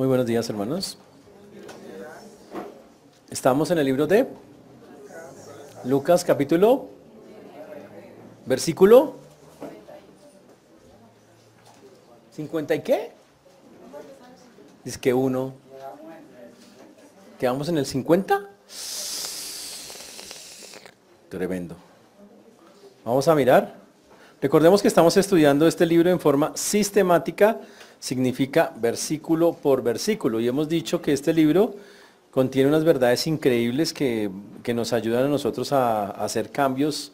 Muy buenos días, hermanos. Estamos en el libro de Lucas capítulo, versículo 50 y qué? Dice que uno. ¿Quedamos en el 50? Tremendo. Vamos a mirar. Recordemos que estamos estudiando este libro en forma sistemática, significa versículo por versículo. Y hemos dicho que este libro contiene unas verdades increíbles que, nos ayudan a nosotros a, hacer cambios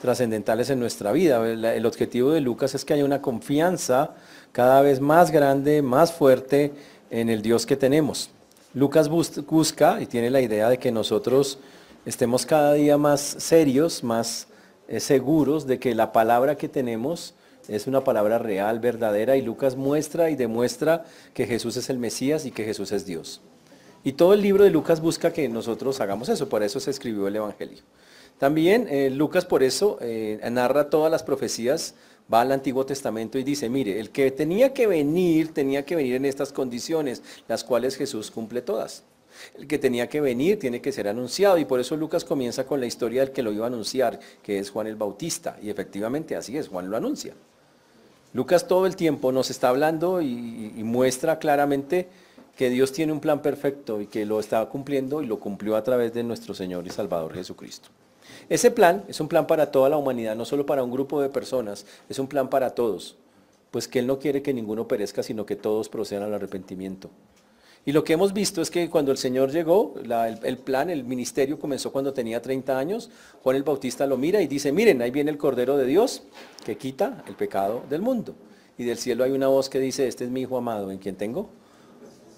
trascendentales en nuestra vida. El, objetivo de Lucas es que haya una confianza cada vez más grande, más fuerte en el Dios que tenemos. Lucas busca y tiene la idea de que nosotros estemos cada día más serios, más eh, seguros de que la palabra que tenemos es una palabra real, verdadera, y Lucas muestra y demuestra que Jesús es el Mesías y que Jesús es Dios. Y todo el libro de Lucas busca que nosotros hagamos eso, por eso se escribió el Evangelio. También eh, Lucas por eso eh, narra todas las profecías, va al Antiguo Testamento y dice, mire, el que tenía que venir, tenía que venir en estas condiciones, las cuales Jesús cumple todas. El que tenía que venir tiene que ser anunciado y por eso Lucas comienza con la historia del que lo iba a anunciar, que es Juan el Bautista. Y efectivamente así es, Juan lo anuncia. Lucas todo el tiempo nos está hablando y, muestra claramente que Dios tiene un plan perfecto y que lo está cumpliendo y lo cumplió a través de nuestro Señor y Salvador Jesucristo. Ese plan es un plan para toda la humanidad, no solo para un grupo de personas, es un plan para todos, pues que Él no quiere que ninguno perezca, sino que todos procedan al arrepentimiento. Y lo que hemos visto es que cuando el Señor llegó, el, el, plan, el ministerio comenzó cuando tenía 30 años, Juan el Bautista lo mira y dice, miren, ahí viene el Cordero de Dios que quita el pecado del mundo. Y del cielo hay una voz que dice, este es mi Hijo amado, en quien tengo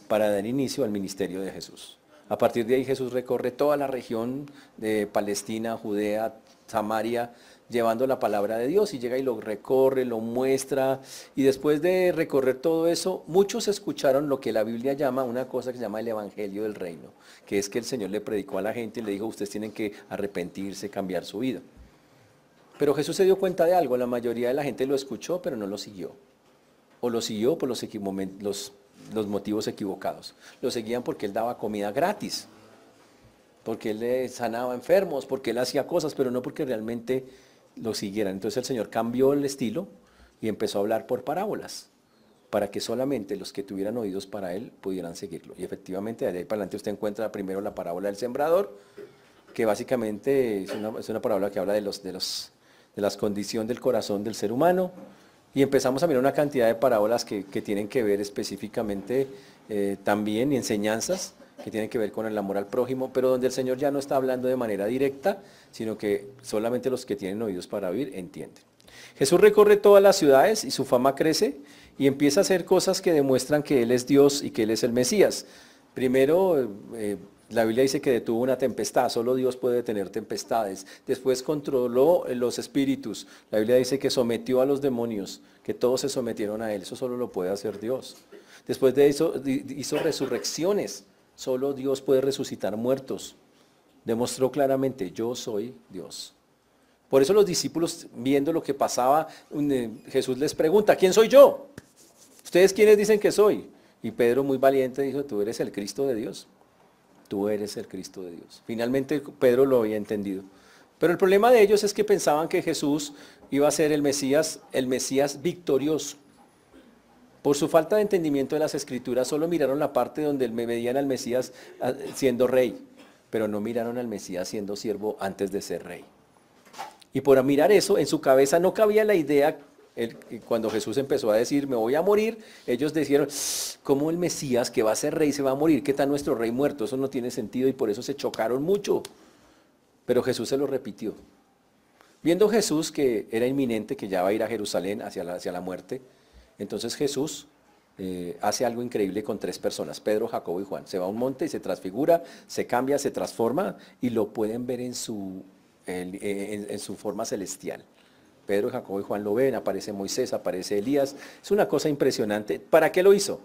para dar inicio al ministerio de Jesús. A partir de ahí Jesús recorre toda la región de Palestina, Judea, Samaria, llevando la palabra de Dios y llega y lo recorre, lo muestra. Y después de recorrer todo eso, muchos escucharon lo que la Biblia llama una cosa que se llama el Evangelio del Reino, que es que el Señor le predicó a la gente y le dijo, ustedes tienen que arrepentirse, cambiar su vida. Pero Jesús se dio cuenta de algo, la mayoría de la gente lo escuchó, pero no lo siguió. O lo siguió por los, motivos equivocados. Lo seguían porque él daba comida gratis, porque él sanaba enfermos, porque él hacía cosas, pero no porque realmente lo siguieran. Entonces el Señor cambió el estilo y empezó a hablar por parábolas, para que solamente los que tuvieran oídos para él pudieran seguirlo. Y efectivamente, de ahí para adelante usted encuentra primero la parábola del sembrador, que básicamente es una, parábola que habla de, los, de, los, de las condiciones del corazón del ser humano, y empezamos a mirar una cantidad de parábolas que, tienen que ver específicamente eh, también y enseñanzas que tienen que ver con el amor al prójimo, pero donde el Señor ya no está hablando de manera directa, sino que solamente los que tienen oídos para oír entienden. Jesús recorre todas las ciudades y su fama crece y empieza a hacer cosas que demuestran que Él es Dios y que Él es el Mesías. Primero, eh, la Biblia dice que detuvo una tempestad, solo Dios puede detener tempestades. Después controló los espíritus. La Biblia dice que sometió a los demonios, que todos se sometieron a Él. Eso solo lo puede hacer Dios. Después de eso hizo resurrecciones. Solo Dios puede resucitar muertos. Demostró claramente, yo soy Dios. Por eso los discípulos, viendo lo que pasaba, eh, Jesús les pregunta, ¿quién soy yo? ¿Ustedes quiénes dicen que soy? Y Pedro muy valiente dijo, tú eres el Cristo de Dios tú eres el Cristo de Dios. Finalmente Pedro lo había entendido. Pero el problema de ellos es que pensaban que Jesús iba a ser el Mesías, el Mesías victorioso. Por su falta de entendimiento de las escrituras, solo miraron la parte donde me veían al Mesías ah, siendo rey, pero no miraron al Mesías siendo siervo antes de ser rey. Y por mirar eso, en su cabeza no cabía la idea cuando Jesús empezó a decir, me voy a morir, ellos dijeron, ¿cómo el Mesías que va a ser rey se va a morir? ¿Qué tal nuestro rey muerto? Eso no tiene sentido y por eso se chocaron mucho. Pero Jesús se lo repitió. Viendo Jesús que era inminente, que ya va a ir a Jerusalén hacia la muerte, entonces Jesús eh, hace algo increíble con tres personas, Pedro, Jacobo y Juan. Se va a un monte y se transfigura, se cambia, se transforma y lo pueden ver en su, en su forma celestial. Pedro, Jacobo y Juan lo ven, aparece Moisés, aparece Elías. Es una cosa impresionante. ¿Para qué lo hizo?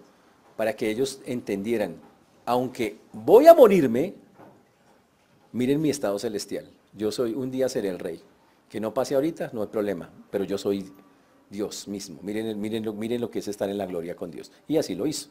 Para que ellos entendieran, aunque voy a morirme, miren mi estado celestial. Yo soy, un día seré el rey. Que no pase ahorita, no hay problema, pero yo soy Dios mismo. Miren, miren, miren lo que es estar en la gloria con Dios. Y así lo hizo.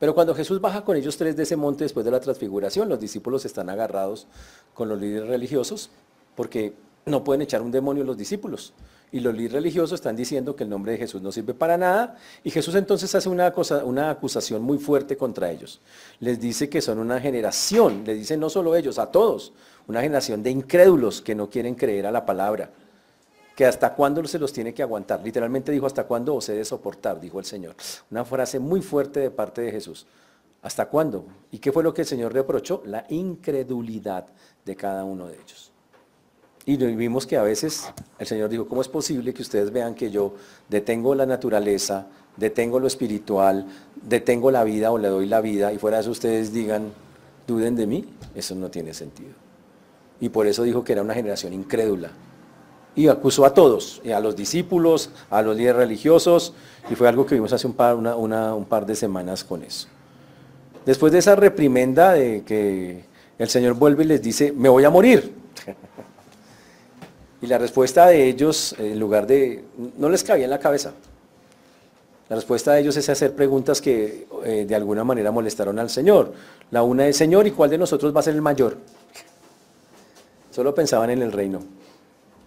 Pero cuando Jesús baja con ellos tres de ese monte después de la transfiguración, los discípulos están agarrados con los líderes religiosos porque no pueden echar un demonio los discípulos. Y los líderes religiosos están diciendo que el nombre de Jesús no sirve para nada. Y Jesús entonces hace una, cosa, una acusación muy fuerte contra ellos. Les dice que son una generación, les dice no solo ellos, a todos, una generación de incrédulos que no quieren creer a la palabra. Que hasta cuándo se los tiene que aguantar. Literalmente dijo, hasta cuándo os he de soportar, dijo el Señor. Una frase muy fuerte de parte de Jesús. ¿Hasta cuándo? ¿Y qué fue lo que el Señor reprochó? La incredulidad de cada uno de ellos. Y vimos que a veces el Señor dijo, ¿cómo es posible que ustedes vean que yo detengo la naturaleza, detengo lo espiritual, detengo la vida o le doy la vida y fuera de eso ustedes digan, duden de mí? Eso no tiene sentido. Y por eso dijo que era una generación incrédula. Y acusó a todos, a los discípulos, a los líderes religiosos, y fue algo que vimos hace un par, un par de semanas con eso. Después de esa reprimenda de que el Señor vuelve y les dice, me voy a morir. Y la respuesta de ellos, en lugar de, no les cabía en la cabeza. La respuesta de ellos es hacer preguntas que eh, de alguna manera molestaron al Señor. La una es, Señor, ¿y cuál de nosotros va a ser el mayor? Solo pensaban en el reino.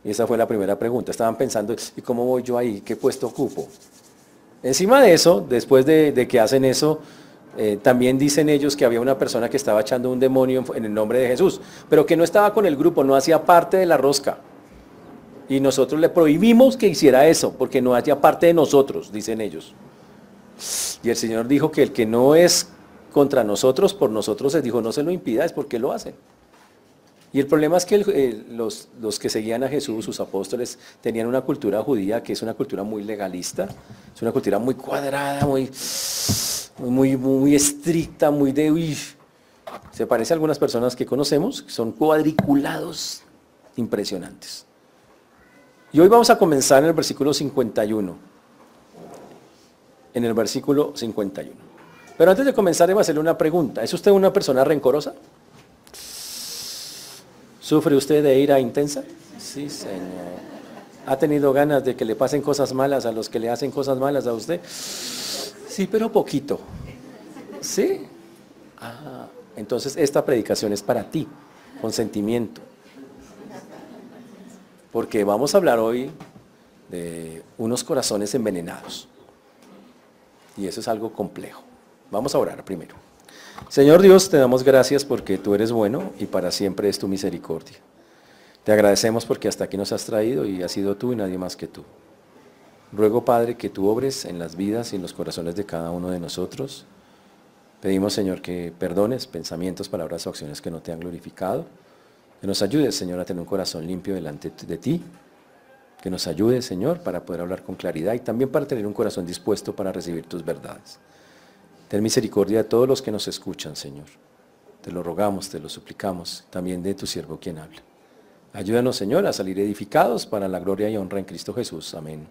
Y esa fue la primera pregunta. Estaban pensando, ¿y cómo voy yo ahí? ¿Qué puesto ocupo? Encima de eso, después de, que hacen eso, eh, también dicen ellos que había una persona que estaba echando un demonio en el nombre de Jesús, pero que no estaba con el grupo, no hacía parte de la rosca. Y nosotros le prohibimos que hiciera eso, porque no hacía parte de nosotros, dicen ellos. Y el Señor dijo que el que no es contra nosotros, por nosotros se dijo, no se lo impida, es porque lo hacen. Y el problema es que los, que seguían a Jesús, sus apóstoles, tenían una cultura judía que es una cultura muy legalista, es una cultura muy cuadrada, muy, muy, muy estricta, muy de... se parece a algunas personas que conocemos, son cuadriculados impresionantes. Y hoy vamos a comenzar en el versículo 51. En el versículo 51. Pero antes de comenzar, debo hacerle una pregunta. ¿Es usted una persona rencorosa? ¿Sufre usted de ira intensa? Sí, Señor. ¿Ha tenido ganas de que le pasen cosas malas a los que le hacen cosas malas a usted? Sí, pero poquito. ¿Sí? Ah, entonces esta predicación es para ti, con sentimiento porque vamos a hablar hoy de unos corazones envenenados. Y eso es algo complejo. Vamos a orar primero. Señor Dios, te damos gracias porque tú eres bueno y para siempre es tu misericordia. Te agradecemos porque hasta aquí nos has traído y has sido tú y nadie más que tú. Ruego, Padre, que tú obres en las vidas y en los corazones de cada uno de nosotros. Pedimos, Señor, que perdones pensamientos, palabras o acciones que no te han glorificado que nos ayude, Señor, a tener un corazón limpio delante de ti. Que nos ayude, Señor, para poder hablar con claridad y también para tener un corazón dispuesto para recibir tus verdades. Ten misericordia de todos los que nos escuchan, Señor. Te lo rogamos, te lo suplicamos, también de tu siervo quien habla. Ayúdanos, Señor, a salir edificados para la gloria y honra en Cristo Jesús. Amén.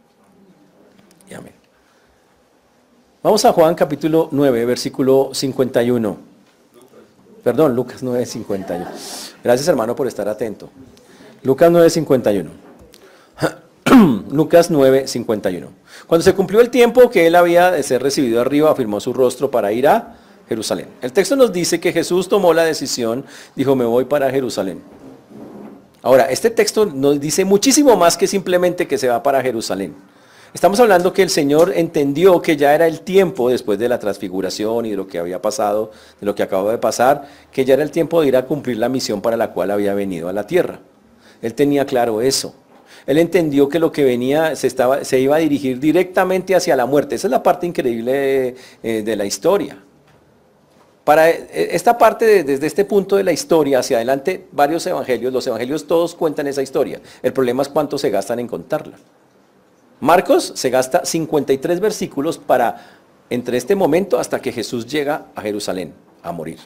Y amén. Vamos a Juan capítulo 9, versículo 51. Perdón, Lucas 9.51. Gracias hermano por estar atento. Lucas 9.51. Lucas 9.51. Cuando se cumplió el tiempo que él había de ser recibido arriba, afirmó su rostro para ir a Jerusalén. El texto nos dice que Jesús tomó la decisión, dijo, me voy para Jerusalén. Ahora, este texto nos dice muchísimo más que simplemente que se va para Jerusalén. Estamos hablando que el Señor entendió que ya era el tiempo, después de la transfiguración y de lo que había pasado, de lo que acababa de pasar, que ya era el tiempo de ir a cumplir la misión para la cual había venido a la tierra. Él tenía claro eso. Él entendió que lo que venía se, estaba, se iba a dirigir directamente hacia la muerte. Esa es la parte increíble de, eh, de la historia. Para eh, esta parte, desde este punto de la historia hacia adelante, varios evangelios, los evangelios todos cuentan esa historia. El problema es cuánto se gastan en contarla. Marcos se gasta 53 versículos para, entre este momento hasta que Jesús llega a Jerusalén a morir.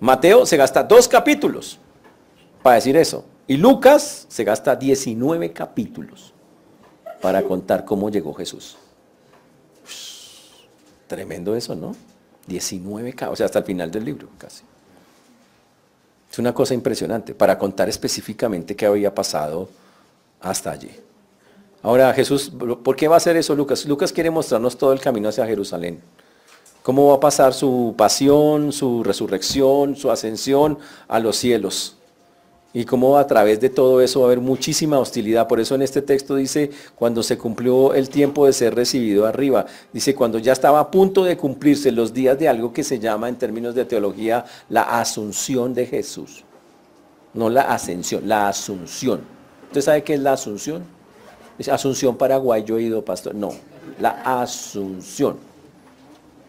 Mateo se gasta dos capítulos para decir eso. Y Lucas se gasta 19 capítulos para contar cómo llegó Jesús. tremendo eso, ¿no? 19, o sea, hasta el final del libro casi. Es una cosa impresionante para contar específicamente qué había pasado hasta allí. Ahora Jesús, ¿por qué va a hacer eso Lucas? Lucas quiere mostrarnos todo el camino hacia Jerusalén. cómo va a pasar su pasión, su resurrección, su ascensión a los cielos. Y cómo a través de todo eso va a haber muchísima hostilidad. Por eso en este texto dice, cuando se cumplió el tiempo de ser recibido arriba, dice, cuando ya estaba a punto de cumplirse los días de algo que se llama en términos de teología la asunción de Jesús. No la ascensión, la asunción. ¿Usted sabe qué es la asunción? Es Asunción Paraguay, yo he ido, pastor. No, la asunción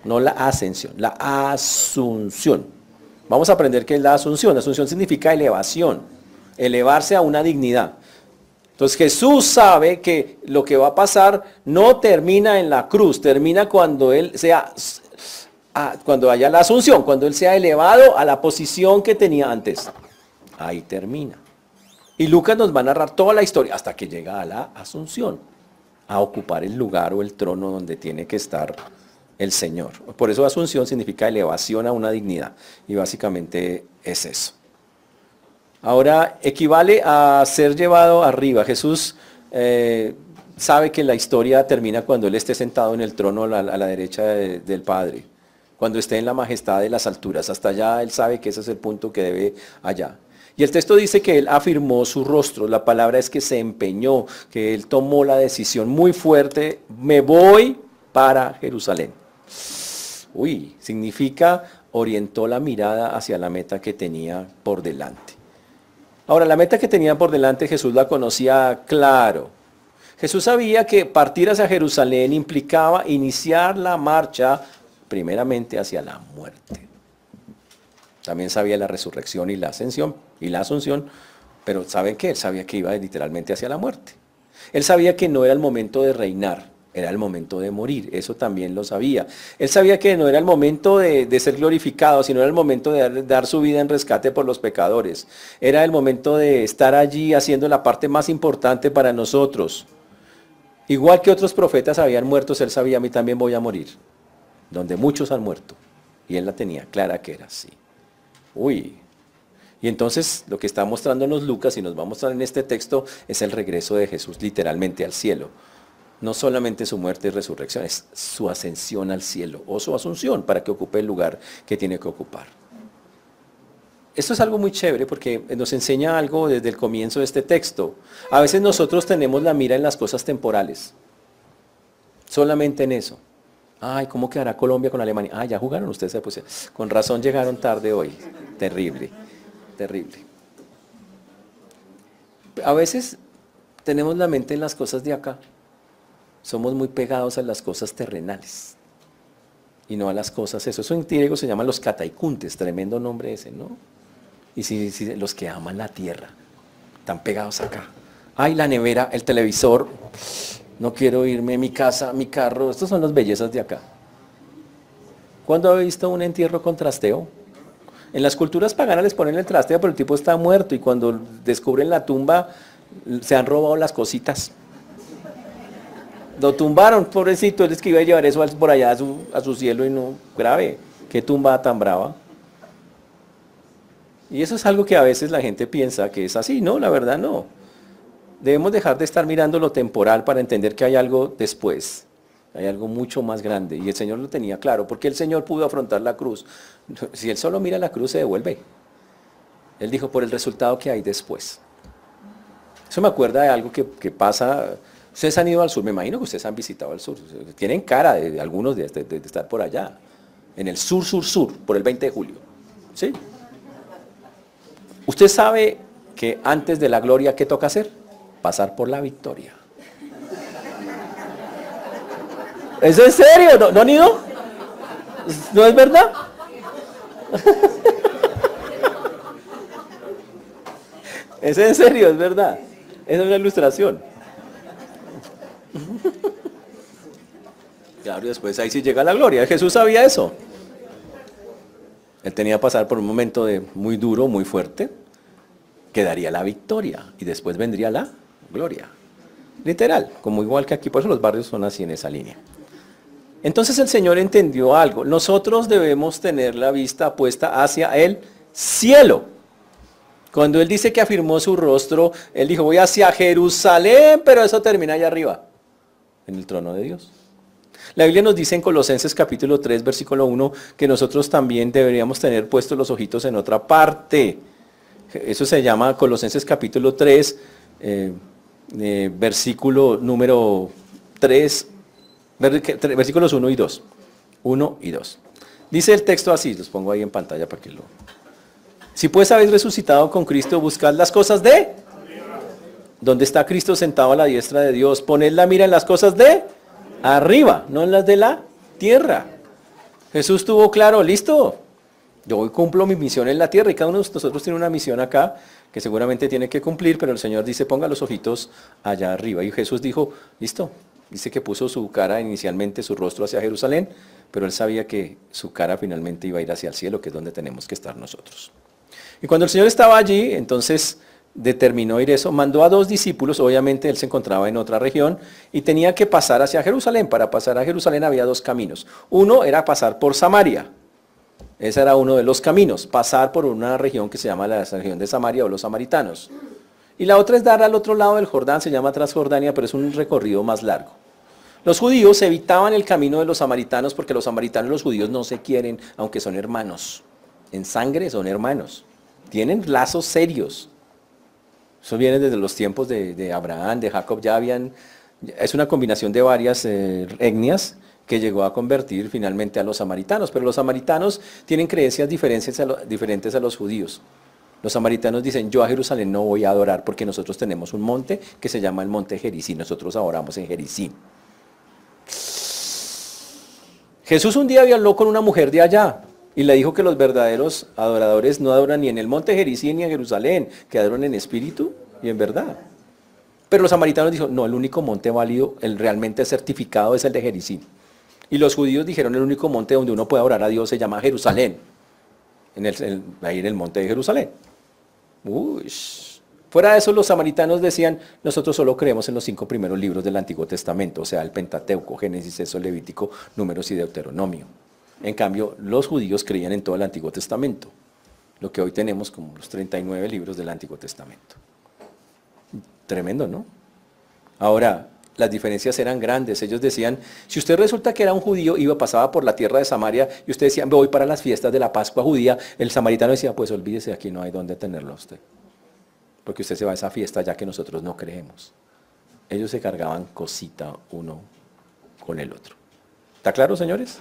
no la ascensión, la asunción. Vamos a aprender qué es la asunción. asunción significa elevación, elevarse a una dignidad. Entonces Jesús sabe que lo que va a pasar no termina en la cruz, termina cuando Él sea, cuando haya la asunción, cuando Él sea elevado a la posición que tenía antes. Ahí termina. Y Lucas nos va a narrar toda la historia hasta que llega a la asunción, a ocupar el lugar o el trono donde tiene que estar el Señor. Por eso asunción significa elevación a una dignidad. Y básicamente es eso. Ahora, equivale a ser llevado arriba. Jesús eh, sabe que la historia termina cuando Él esté sentado en el trono a la, derecha del Padre. Cuando esté en la majestad de las alturas. Hasta allá Él sabe que ese es el punto que debe allá. Y el texto dice que Él afirmó su rostro. La palabra es que se empeñó, que Él tomó la decisión muy fuerte. Me voy para Jerusalén. Uy, significa orientó la mirada hacia la meta que tenía por delante. Ahora, la meta que tenía por delante Jesús la conocía claro. Jesús sabía que partir hacia Jerusalén implicaba iniciar la marcha primeramente hacia la muerte. También sabía la resurrección y la ascensión y la asunción, pero ¿saben qué? Él sabía que iba literalmente hacia la muerte. Él sabía que no era el momento de reinar, era el momento de morir, eso también lo sabía. Él sabía que no era el momento de, ser glorificado, sino era el momento de dar, su vida en rescate por los pecadores. Era el momento de estar allí haciendo la parte más importante para nosotros. Igual que otros profetas habían muerto, él sabía, a mí también voy a morir, donde muchos han muerto. Y él la tenía clara que era así. Uy. Y entonces lo que está mostrándonos Lucas y nos va a mostrar en este texto es el regreso de Jesús literalmente al cielo no solamente su muerte y resurrección, es su ascensión al cielo o su asunción para que ocupe el lugar que tiene que ocupar. Esto es algo muy chévere porque nos enseña algo desde el comienzo de este texto. A veces nosotros tenemos la mira en las cosas temporales, solamente en eso. Ay, ¿cómo quedará Colombia con Alemania? Ah, ya jugaron ustedes, pues, con razón llegaron tarde hoy. Terrible, terrible. A veces tenemos la mente en las cosas de acá somos muy pegados a las cosas terrenales y no a las cosas eso. Eso en griego se llaman los cataicuntes, tremendo nombre ese, ¿no? Y si, los que aman la tierra, están pegados acá. Ay, la nevera, el televisor, no quiero irme, mi casa, mi carro, estos son las bellezas de acá. ¿Cuándo ha visto un entierro con trasteo? En las culturas paganas les ponen el trasteo, pero el tipo está muerto y cuando descubren la tumba se han robado las cositas. Lo tumbaron, pobrecito, él es que iba a llevar eso por allá a su, a su cielo y no, grave, qué tumba tan brava. Y eso es algo que a veces la gente piensa que es así, no, la verdad no. Debemos dejar de estar mirando lo temporal para entender que hay algo después, hay algo mucho más grande. Y el Señor lo tenía claro, porque el Señor pudo afrontar la cruz. Si Él solo mira la cruz, se devuelve. Él dijo, por el resultado que hay después. Eso me acuerda de algo que, que pasa Ustedes han ido al sur, me imagino que ustedes han visitado el sur. Tienen cara de, algunos de, estar por allá. En el sur, sur, sur, por el 20 de julio. ¿Sí? Usted sabe que antes de la gloria, ¿qué toca hacer? Pasar por la victoria. ¿Es en serio? ¿No, ¿no han ido? ¿No es verdad? Es en serio, es verdad. Es una ilustración. Claro, y después ahí sí llega la gloria. Jesús sabía eso. Él tenía que pasar por un momento de muy duro, muy fuerte, que daría la victoria y después vendría la gloria. Literal, como igual que aquí, por eso los barrios son así en esa línea. Entonces el Señor entendió algo. Nosotros debemos tener la vista puesta hacia el cielo. Cuando Él dice que afirmó su rostro, Él dijo, voy hacia Jerusalén, pero eso termina allá arriba, en el trono de Dios. La Biblia nos dice en Colosenses capítulo 3, versículo 1, que nosotros también deberíamos tener puestos los ojitos en otra parte. Eso se llama Colosenses capítulo 3, eh, eh, versículo número 3, versículos 1 y 2. 1 y 2. Dice el texto así, los pongo ahí en pantalla para que lo... Si pues habéis resucitado con Cristo, buscad las cosas de... ¿Dónde está Cristo sentado a la diestra de Dios? Poned la mira en las cosas de arriba, no en las de la tierra. Jesús tuvo claro, listo, yo hoy cumplo mi misión en la tierra y cada uno de nosotros tiene una misión acá que seguramente tiene que cumplir, pero el Señor dice, ponga los ojitos allá arriba. Y Jesús dijo, listo, dice que puso su cara inicialmente, su rostro hacia Jerusalén, pero él sabía que su cara finalmente iba a ir hacia el cielo, que es donde tenemos que estar nosotros. Y cuando el Señor estaba allí, entonces determinó ir eso, mandó a dos discípulos, obviamente él se encontraba en otra región y tenía que pasar hacia Jerusalén. Para pasar a Jerusalén había dos caminos. Uno era pasar por Samaria. Ese era uno de los caminos, pasar por una región que se llama la región de Samaria o los samaritanos. Y la otra es dar al otro lado del Jordán, se llama Transjordania, pero es un recorrido más largo. Los judíos evitaban el camino de los samaritanos porque los samaritanos y los judíos no se quieren, aunque son hermanos. En sangre son hermanos. Tienen lazos serios. Eso viene desde los tiempos de, Abraham, de Jacob, ya habían, es una combinación de varias eh, etnias que llegó a convertir finalmente a los samaritanos, pero los samaritanos tienen creencias diferentes a, los judíos. Los samaritanos dicen, yo a Jerusalén no voy a adorar porque nosotros tenemos un monte que se llama el monte Jericín, nosotros adoramos en Jericín. Jesús un día habló con una mujer de allá, y le dijo que los verdaderos adoradores no adoran ni en el monte Jericín ni en Jerusalén, que adoran en espíritu y en verdad. Pero los samaritanos dijeron, no, el único monte válido, el realmente certificado es el de Jericín. Y los judíos dijeron, el único monte donde uno puede adorar a Dios se llama Jerusalén, en el, ahí en el monte de Jerusalén. Uy. Fuera de eso, los samaritanos decían, nosotros solo creemos en los cinco primeros libros del Antiguo Testamento, o sea, el Pentateuco, Génesis, Eso, Levítico, Números y Deuteronomio. En cambio, los judíos creían en todo el Antiguo Testamento, lo que hoy tenemos como los 39 libros del Antiguo Testamento. Tremendo, ¿no? Ahora, las diferencias eran grandes. Ellos decían, si usted resulta que era un judío, iba, pasaba por la tierra de Samaria y usted decía, voy para las fiestas de la Pascua judía, el samaritano decía, pues olvídese, aquí no hay dónde tenerlo a usted. Porque usted se va a esa fiesta ya que nosotros no creemos. Ellos se cargaban cosita uno con el otro. ¿Está claro, señores?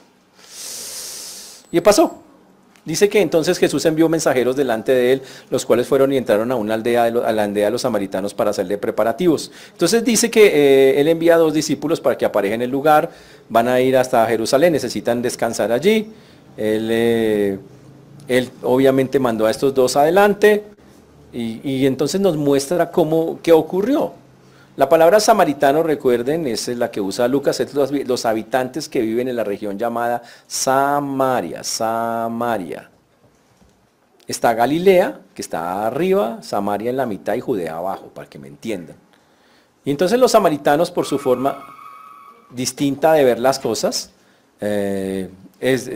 Y pasó. Dice que entonces Jesús envió mensajeros delante de él, los cuales fueron y entraron a una aldea, a la aldea de los samaritanos para hacerle preparativos. Entonces dice que eh, él envía a dos discípulos para que aparejen el lugar, van a ir hasta Jerusalén, necesitan descansar allí. Él, eh, él obviamente mandó a estos dos adelante y, y entonces nos muestra cómo, qué ocurrió. La palabra samaritano, recuerden, es la que usa Lucas, es los, habitantes que viven en la región llamada Samaria, Samaria. Está Galilea, que está arriba, Samaria en la mitad y Judea abajo, para que me entiendan. Y entonces los samaritanos, por su forma distinta de ver las cosas, eh, es,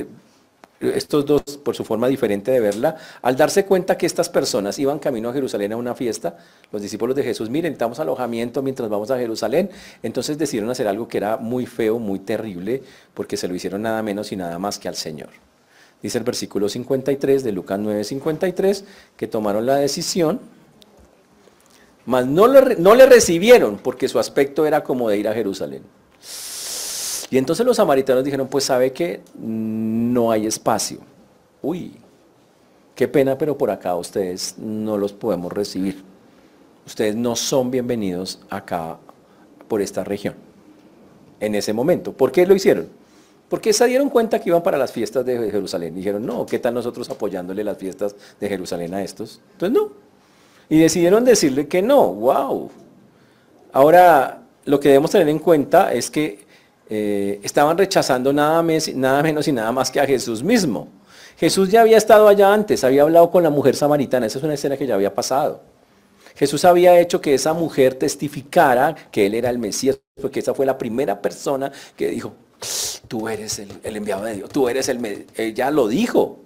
estos dos, por su forma diferente de verla, al darse cuenta que estas personas iban camino a Jerusalén a una fiesta, los discípulos de Jesús, miren, estamos alojamiento mientras vamos a Jerusalén, entonces decidieron hacer algo que era muy feo, muy terrible, porque se lo hicieron nada menos y nada más que al Señor. Dice el versículo 53 de Lucas 9:53, que tomaron la decisión, mas no no le recibieron, porque su aspecto era como de ir a Jerusalén. Y entonces los samaritanos dijeron, pues sabe que no hay espacio. Uy, qué pena, pero por acá ustedes no los podemos recibir. Ustedes no son bienvenidos acá por esta región. En ese momento. ¿Por qué lo hicieron? Porque se dieron cuenta que iban para las fiestas de Jerusalén. Dijeron, no, ¿qué tal nosotros apoyándole las fiestas de Jerusalén a estos? Entonces no. Y decidieron decirle que no. ¡Wow! Ahora, lo que debemos tener en cuenta es que eh, estaban rechazando nada, menos y nada más que a Jesús mismo. Jesús ya había estado allá antes, había hablado con la mujer samaritana, esa es una escena que ya había pasado. Jesús había hecho que esa mujer testificara que él era el Mesías, porque esa fue la primera persona que dijo, tú eres el, enviado de Dios, tú eres el... Ella lo dijo,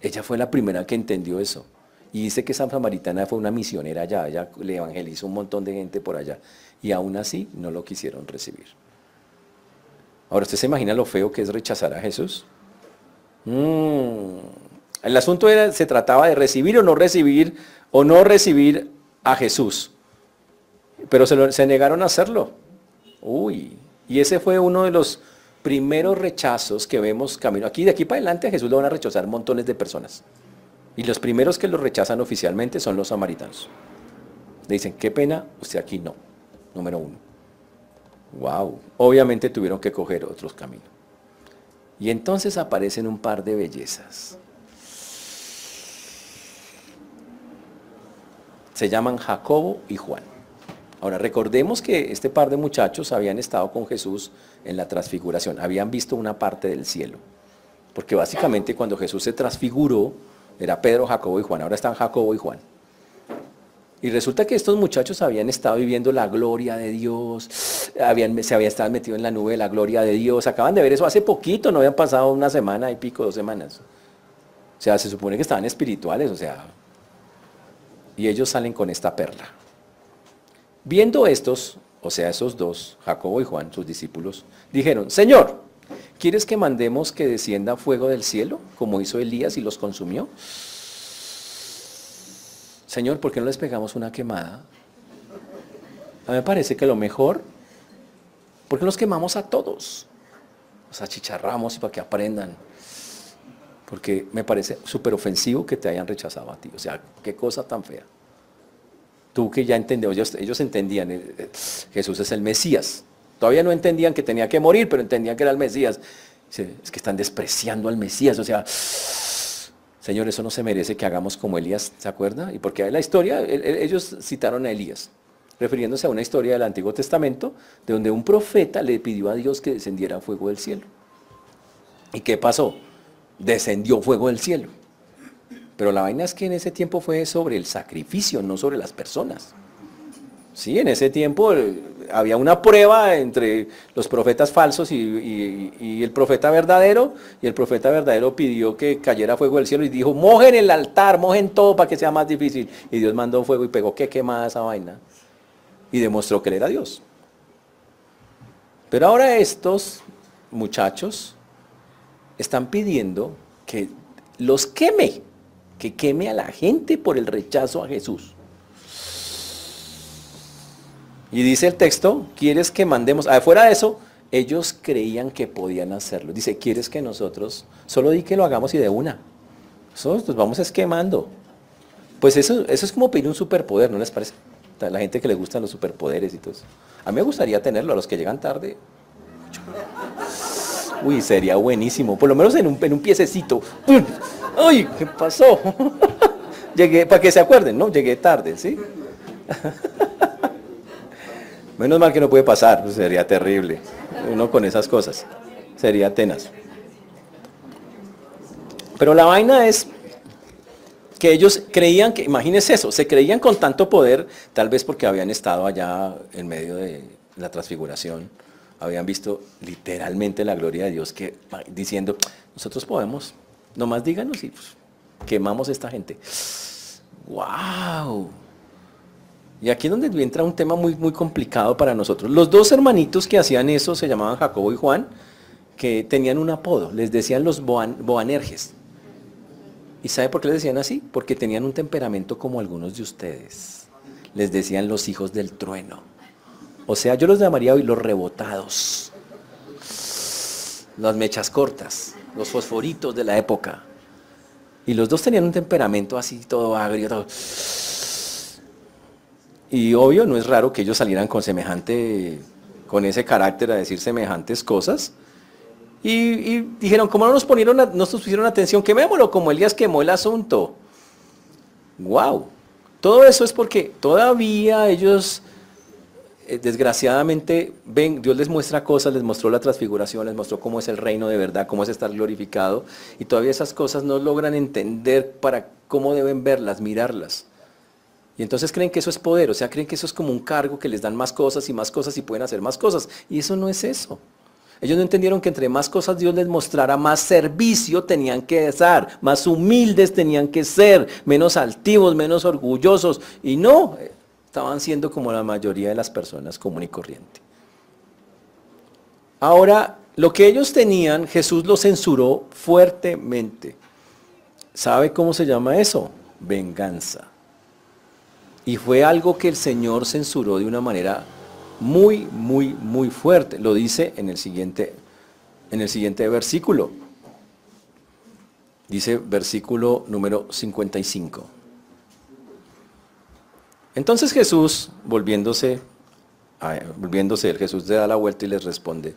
ella fue la primera que entendió eso. Y dice que esa samaritana fue una misionera allá, ella le evangelizó un montón de gente por allá. Y aún así no lo quisieron recibir. Ahora, ¿usted se imagina lo feo que es rechazar a Jesús? Mm. El asunto era, se trataba de recibir o no recibir, o no recibir a Jesús. Pero se, se negaron a hacerlo. Uy, y ese fue uno de los primeros rechazos que vemos camino. Aquí de aquí para adelante a Jesús lo van a rechazar montones de personas. Y los primeros que lo rechazan oficialmente son los samaritanos. Le dicen, qué pena, usted aquí no. Número uno. Wow. Obviamente tuvieron que coger otros caminos. Y entonces aparecen un par de bellezas. Se llaman Jacobo y Juan. Ahora recordemos que este par de muchachos habían estado con Jesús en la transfiguración, habían visto una parte del cielo. Porque básicamente cuando Jesús se transfiguró, era Pedro, Jacobo y Juan, ahora están Jacobo y Juan. Y resulta que estos muchachos habían estado viviendo la gloria de Dios, se habían estado metidos en la nube de la gloria de Dios, acaban de ver eso hace poquito, no habían pasado una semana y pico, dos semanas. O sea, se supone que estaban espirituales, o sea, y ellos salen con esta perla. Viendo estos, o sea, esos dos, Jacobo y Juan, sus discípulos, dijeron, Señor, ¿quieres que mandemos que descienda fuego del cielo, como hizo Elías y los consumió? Señor, ¿por qué no les pegamos una quemada? A mí me parece que lo mejor, ¿por qué los quemamos a todos? Los achicharramos y para que aprendan. Porque me parece súper ofensivo que te hayan rechazado a ti. O sea, qué cosa tan fea tú que ya entendemos, ellos, ellos entendían, eh, eh, Jesús es el Mesías. Todavía no entendían que tenía que morir, pero entendían que era el Mesías. Es que están despreciando al Mesías. O sea, Señor, eso no se merece que hagamos como Elías, ¿se acuerda? Y porque la historia, ellos citaron a Elías, refiriéndose a una historia del Antiguo Testamento, de donde un profeta le pidió a Dios que descendiera fuego del cielo. ¿Y qué pasó? Descendió fuego del cielo. Pero la vaina es que en ese tiempo fue sobre el sacrificio, no sobre las personas. Sí, en ese tiempo eh, había una prueba entre los profetas falsos y, el profeta verdadero, y el profeta verdadero pidió que cayera fuego del cielo y dijo, mojen el altar, mojen todo para que sea más difícil. Y Dios mandó fuego y pegó que quemada esa vaina. Y demostró que él era Dios. Pero ahora estos muchachos están pidiendo que los queme que queme a la gente por el rechazo a Jesús. Y dice el texto, ¿quieres que mandemos? Afuera de eso, ellos creían que podían hacerlo. Dice, ¿quieres que nosotros, solo di que lo hagamos y de una? Nosotros nos vamos esquemando. Pues eso, eso es como pedir un superpoder, ¿no les parece? La gente que le gustan los superpoderes y todo eso. A mí me gustaría tenerlo, a los que llegan tarde. Uy, sería buenísimo. Por lo menos en un, en un piececito. ¡Ay! ¿Qué pasó? Llegué, para que se acuerden, ¿no? Llegué tarde, ¿sí? Menos mal que no puede pasar, pues sería terrible. Uno con esas cosas. Sería tenaz. Pero la vaina es que ellos creían que, imagínense eso, se creían con tanto poder, tal vez porque habían estado allá en medio de la transfiguración, habían visto literalmente la gloria de Dios que diciendo, nosotros podemos, Nomás díganos y pues, quemamos a esta gente. ¡Wow! Y aquí es donde entra un tema muy, muy complicado para nosotros. Los dos hermanitos que hacían eso se llamaban Jacobo y Juan, que tenían un apodo, les decían los boanerges. ¿Y sabe por qué les decían así? Porque tenían un temperamento como algunos de ustedes. Les decían los hijos del trueno. O sea, yo los llamaría hoy los rebotados. Las mechas cortas los fosforitos de la época. Y los dos tenían un temperamento así, todo agrio. Y obvio, no es raro que ellos salieran con semejante, con ese carácter a decir semejantes cosas. Y, dijeron, como no nos, ponieron, no nos pusieron atención, quemémoslo como Elías quemó el asunto. ¡Wow! Todo eso es porque todavía ellos eh, desgraciadamente, ven, Dios les muestra cosas, les mostró la transfiguración, les mostró cómo es el reino de verdad, cómo es estar glorificado, y todavía esas cosas no logran entender para cómo deben verlas, mirarlas. Y entonces creen que eso es poder, o sea, creen que eso es como un cargo que les dan más cosas y más cosas y pueden hacer más cosas. Y eso no es eso. Ellos no entendieron que entre más cosas Dios les mostrara, más servicio tenían que dar, más humildes tenían que ser, menos altivos, menos orgullosos. Y no, estaban siendo como la mayoría de las personas común y corriente. Ahora, Lo que ellos tenían, Jesús lo censuró fuertemente. ¿Sabe cómo se llama eso? Venganza. Y fue algo que el Señor censuró de una manera muy, muy, muy fuerte. Lo dice en el siguiente, en el siguiente versículo. Dice versículo número 55. Entonces Jesús, volviéndose, volviéndose, Jesús le da la vuelta y les responde,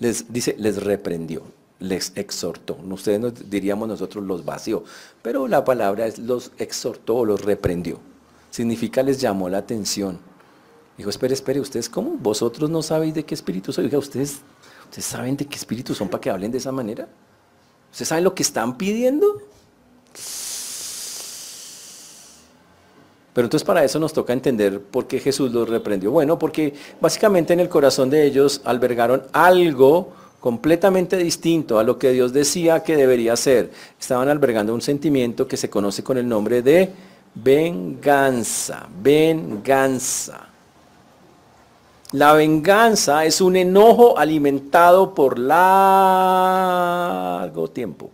les dice, les reprendió, les exhortó. Ustedes nos, diríamos nosotros los vació, pero la palabra es los exhortó o los reprendió. Significa les llamó la atención. Dijo, espere, espere, ¿ustedes cómo? ¿Vosotros no sabéis de qué espíritu soy? Oiga, ¿ustedes, ¿ustedes saben de qué espíritu son para que hablen de esa manera? ¿Ustedes saben lo que están pidiendo? Pero entonces para eso nos toca entender por qué Jesús los reprendió. Bueno, porque básicamente en el corazón de ellos albergaron algo completamente distinto a lo que Dios decía que debería ser. Estaban albergando un sentimiento que se conoce con el nombre de venganza, venganza. La venganza es un enojo alimentado por largo tiempo.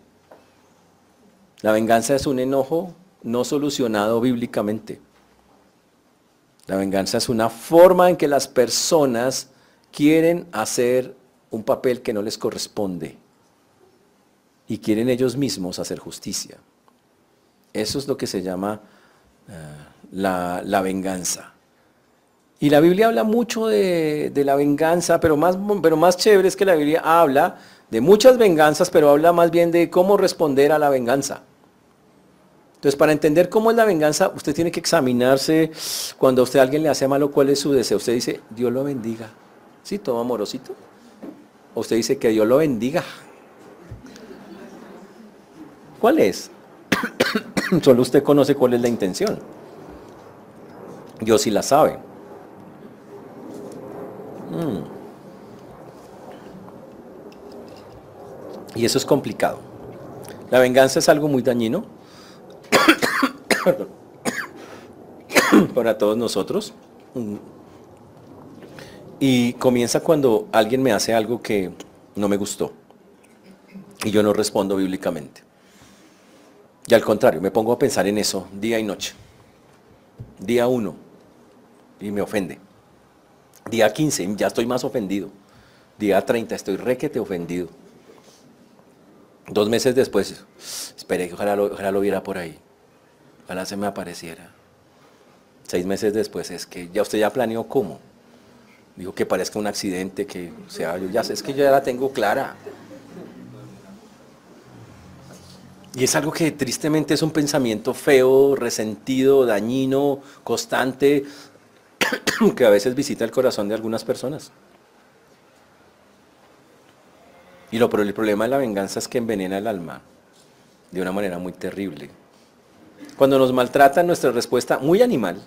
La venganza es un enojo no solucionado bíblicamente. La venganza es una forma en que las personas quieren hacer un papel que no les corresponde y quieren ellos mismos hacer justicia. Eso es lo que se llama eh, la, venganza. Y la Biblia habla mucho de, la venganza, pero más, pero más chévere es que la Biblia habla de muchas venganzas, pero habla más bien de cómo responder a la venganza. Entonces, para entender cómo es la venganza, usted tiene que examinarse cuando a usted alguien le hace malo, cuál es su deseo. Usted dice, Dios lo bendiga. ¿Sí? Todo amorosito. O usted dice que Dios lo bendiga. ¿Cuál es? Solo usted conoce cuál es la intención. Dios sí la sabe. Mm. Y eso es complicado. La venganza es algo muy dañino para todos nosotros. Y comienza cuando alguien me hace algo que no me gustó y yo no respondo bíblicamente. Y al contrario, me pongo a pensar en eso día y noche. Día 1 y me ofende. Día 15 ya estoy más ofendido. Día 30 estoy requete ofendido. Dos meses después, esperé que ojalá lo viera por ahí. Ojalá se me apareciera. Seis meses después es que ya usted ya planeó cómo. Dijo que parezca un accidente, que sea, yo ya sé, es que yo ya la tengo clara. Y es algo que tristemente es un pensamiento feo, resentido, dañino, constante, que a veces visita el corazón de algunas personas. Y lo, el problema de la venganza es que envenena el alma de una manera muy terrible. Cuando nos maltratan, nuestra respuesta muy animal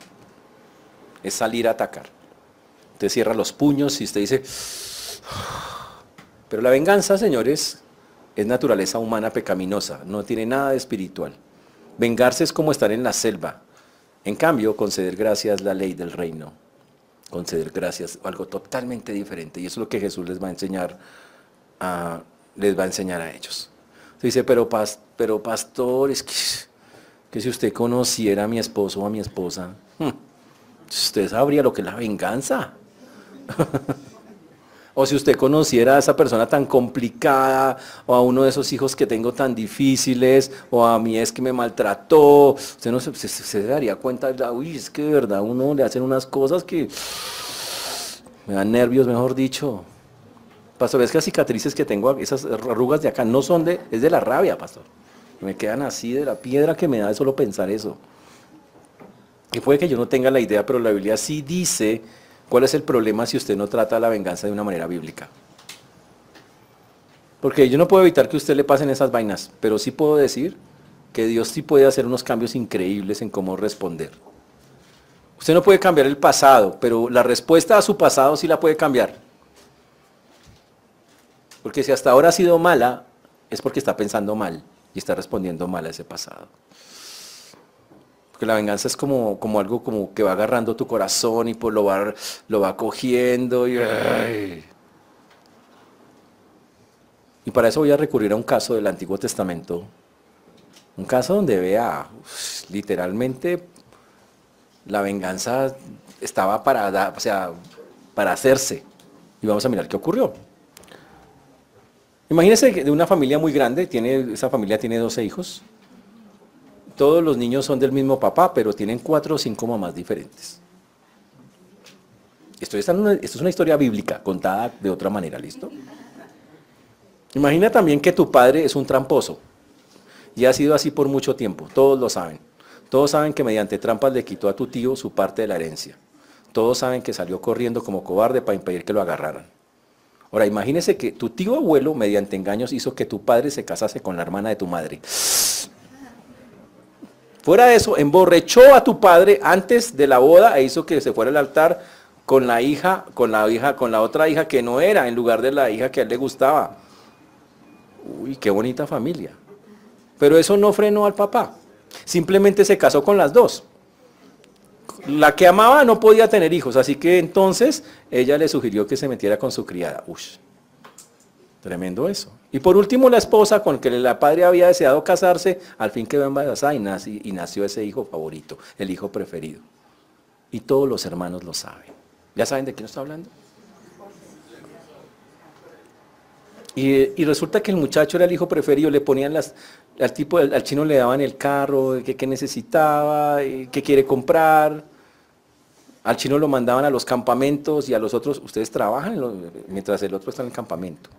es salir a atacar. Usted cierra los puños y usted dice, pero la venganza, señores, es naturaleza humana pecaminosa, no tiene nada de espiritual. Vengarse es como estar en la selva. En cambio, conceder gracias es la ley del reino. Conceder gracias, algo totalmente diferente. Y eso es lo que Jesús les va a enseñar a, les va a enseñar a ellos. dice, pero, pero pastor, es que que si usted conociera a mi esposo o a mi esposa, hmm, usted sabría lo que es la venganza. o si usted conociera a esa persona tan complicada, o a uno de esos hijos que tengo tan difíciles, o a mi ex que me maltrató, usted no se, daría cuenta, uy, es que de verdad uno le hacen unas cosas que me dan nervios, mejor dicho. Pastor, es que las cicatrices que tengo, esas arrugas de acá, no son de, es de la rabia, pastor. Me quedan así de la piedra que me da solo pensar eso. Y puede que yo no tenga la idea, pero la Biblia sí dice cuál es el problema si usted no trata la venganza de una manera bíblica. Porque yo no puedo evitar que usted le pasen esas vainas, pero sí puedo decir que Dios sí puede hacer unos cambios increíbles en cómo responder. Usted no puede cambiar el pasado, pero la respuesta a su pasado sí la puede cambiar. Porque si hasta ahora ha sido mala, es porque está pensando mal y está respondiendo mal a ese pasado. Porque la venganza es como, como algo como que va agarrando tu corazón y pues lo va, lo va cogiendo y... Y para eso voy a recurrir a un caso del Antiguo Testamento, un caso donde vea, literalmente, la venganza estaba para, o sea, para hacerse. Y vamos a mirar qué ocurrió. Imagínense que de una familia muy grande, tiene, esa familia tiene 12 hijos. Todos los niños son del mismo papá, pero tienen cuatro o cinco mamás diferentes. Esto es, una, historia bíblica contada de otra manera, ¿listo? Imagina también que tu padre es un tramposo y ha sido así por mucho tiempo, todos lo saben. Todos saben que mediante trampas le quitó a tu tío su parte de la herencia. Todos saben que salió corriendo como cobarde para impedir que lo agarraran. Ahora, imagínese que tu tío abuelo, mediante engaños, hizo que tu padre se casase con la hermana de tu madre. Fuera de eso, emborrechó a tu padre antes de la boda e hizo que se fuera al altar con la hija, con la hija, con la otra hija que no era, en lugar de la hija que a él le gustaba. Uy, qué bonita familia. Pero eso no frenó al papá. Simplemente se casó con las dos. La que amaba no podía tener hijos, así que entonces ella le sugirió que se metiera con su criada. Uy, tremendo eso. Y por último la esposa con que la padre había deseado casarse, al fin quedó embarazada y, y nació ese hijo favorito, el hijo preferido. Y todos los hermanos lo saben. ¿Ya saben de quién está hablando? Y, resulta que el muchacho era el hijo preferido, le ponían las, al tipo, al, chino le daban el carro, que, necesitaba, que quiere comprar. Al chino lo mandaban a los campamentos y a los otros, ustedes trabajan mientras el otro está en el campamento.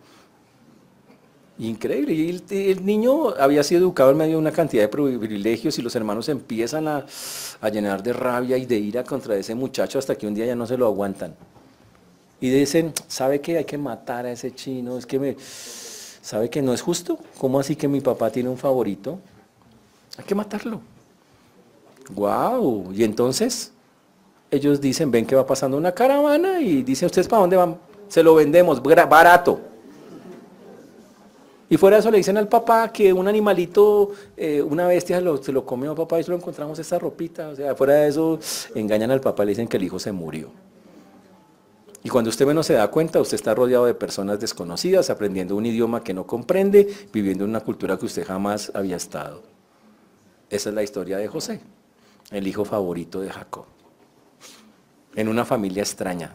Increíble. Y el, niño había sido educado en medio de una cantidad de privilegios y los hermanos empiezan a, llenar de rabia y de ira contra ese muchacho hasta que un día ya no se lo aguantan y dicen, ¿sabe que hay que matar a ese chino? Es que me, ¿sabe que no es justo? ¿Cómo así que mi papá tiene un favorito? Hay que matarlo. ¡Wow! Y entonces ellos dicen, ven que va pasando una caravana y dicen, ¿ustedes para dónde van? Se lo vendemos, barato. Y fuera de eso le dicen al papá que un animalito, eh, una bestia se lo, comió papá y se lo encontramos esa ropita. O sea, fuera de eso engañan al papá, le dicen que el hijo se murió. Y cuando usted menos se da cuenta, usted está rodeado de personas desconocidas, aprendiendo un idioma que no comprende, viviendo en una cultura que usted jamás había estado. Esa es la historia de José, el hijo favorito de Jacob, en una familia extraña.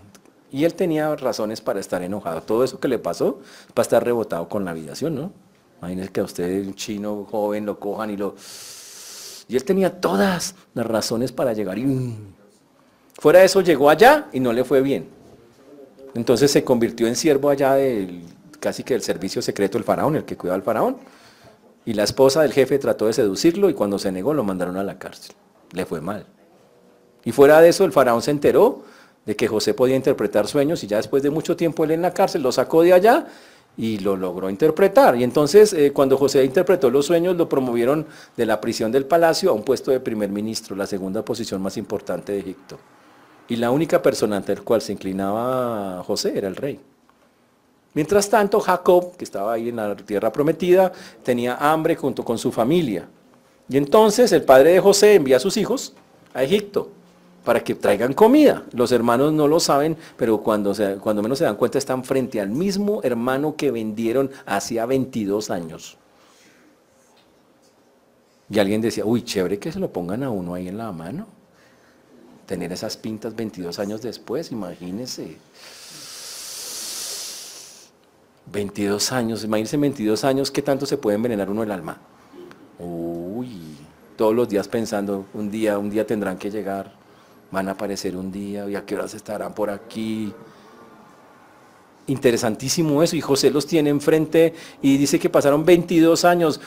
Y él tenía razones para estar enojado. Todo eso que le pasó para estar rebotado con la aviación, ¿no? Imagínese que a usted, un chino joven, lo cojan y lo... Y él tenía todas las razones para llegar. Y... Fuera de eso, llegó allá y no le fue bien. Entonces se convirtió en siervo allá del, casi que del servicio secreto del faraón, el que cuidaba al faraón. Y la esposa del jefe trató de seducirlo y cuando se negó lo mandaron a la cárcel. Le fue mal. Y fuera de eso el faraón se enteró de que José podía interpretar sueños y ya después de mucho tiempo él en la cárcel lo sacó de allá y lo logró interpretar. Y entonces eh, cuando José interpretó los sueños lo promovieron de la prisión del palacio a un puesto de primer ministro, la segunda posición más importante de Egipto. Y la única persona ante la cual se inclinaba José era el rey. Mientras tanto, Jacob, que estaba ahí en la tierra prometida, tenía hambre junto con su familia. Y entonces el padre de José envía a sus hijos a Egipto para que traigan comida. Los hermanos no lo saben, pero cuando, cuando menos se dan cuenta están frente al mismo hermano que vendieron hacía 22 años. Y alguien decía, uy, chévere que se lo pongan a uno ahí en la mano tener esas pintas 22 años después, imagínense. 22 años, imagínense 22 años, ¿qué tanto se puede envenenar uno el alma? Uy, todos los días pensando, un día, un día tendrán que llegar, van a aparecer un día, y a qué horas estarán por aquí. Interesantísimo eso, y José los tiene enfrente y dice que pasaron 22 años.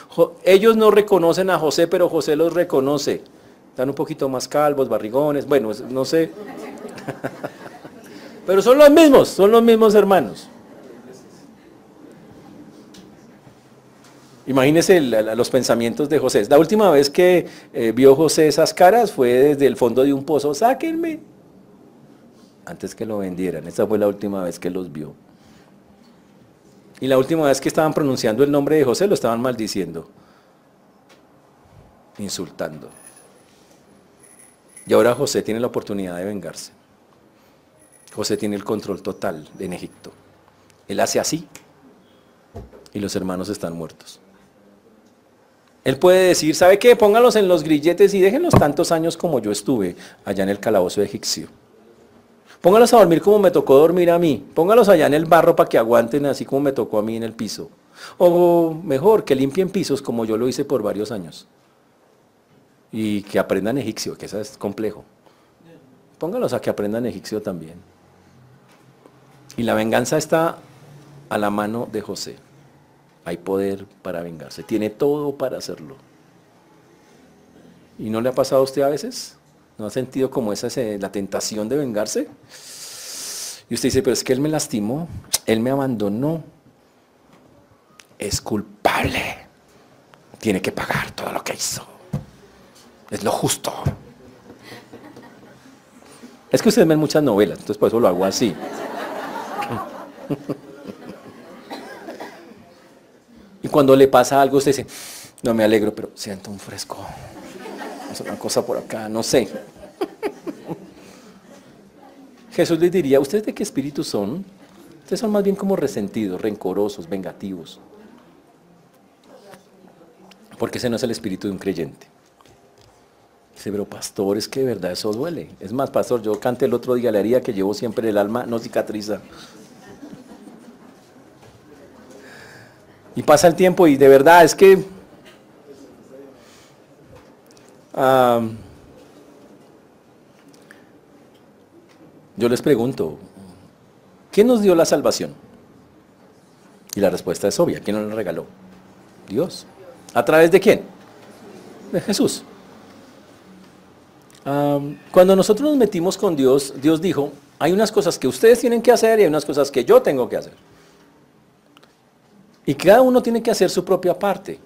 ellos no reconocen a José, pero José los reconoce. Están un poquito más calvos, barrigones, bueno, no sé. Pero son los mismos, son los mismos hermanos. Imagínense los pensamientos de José. La última vez que eh, vio José esas caras fue desde el fondo de un pozo, sáquenme. Antes que lo vendieran, esa fue la última vez que los vio. Y la última vez que estaban pronunciando el nombre de José lo estaban maldiciendo, insultando. Y ahora José tiene la oportunidad de vengarse. José tiene el control total en Egipto. Él hace así y los hermanos están muertos. Él puede decir, ¿sabe qué? Póngalos en los grilletes y déjenlos tantos años como yo estuve allá en el calabozo egipcio. Póngalos a dormir como me tocó dormir a mí. Póngalos allá en el barro para que aguanten así como me tocó a mí en el piso. O mejor, que limpien pisos como yo lo hice por varios años. Y que aprendan egipcio, que eso es complejo. Póngalos a que aprendan egipcio también. Y la venganza está a la mano de José. Hay poder para vengarse. Tiene todo para hacerlo. ¿Y no le ha pasado a usted a veces? ¿No ha sentido como esa la tentación de vengarse? Y usted dice, pero es que él me lastimó, él me abandonó. Es culpable. Tiene que pagar todo lo que hizo. Es lo justo. Es que ustedes ven muchas novelas, entonces por eso lo hago así. Y cuando le pasa algo, usted dice, no me alegro, pero siento un fresco. Es una cosa por acá, no sé. Jesús les diría, ¿ustedes de qué espíritu son? Ustedes son más bien como resentidos, rencorosos, vengativos. Porque ese no es el espíritu de un creyente. Dice, pero pastor, es que de verdad eso duele. Es más, pastor, yo canté el otro día, la herida que llevo siempre el alma no cicatriza. Y pasa el tiempo y de verdad es que yo les pregunto, ¿quién nos dio la salvación? Y la respuesta es obvia, ¿quién nos la regaló? Dios. ¿A través de quién? De Jesús. cuando nosotros nos metimos con Dios, Dios dijo, hay unas cosas que ustedes tienen que hacer y hay unas cosas que yo tengo que hacer. Y cada uno tiene que hacer su propia parte.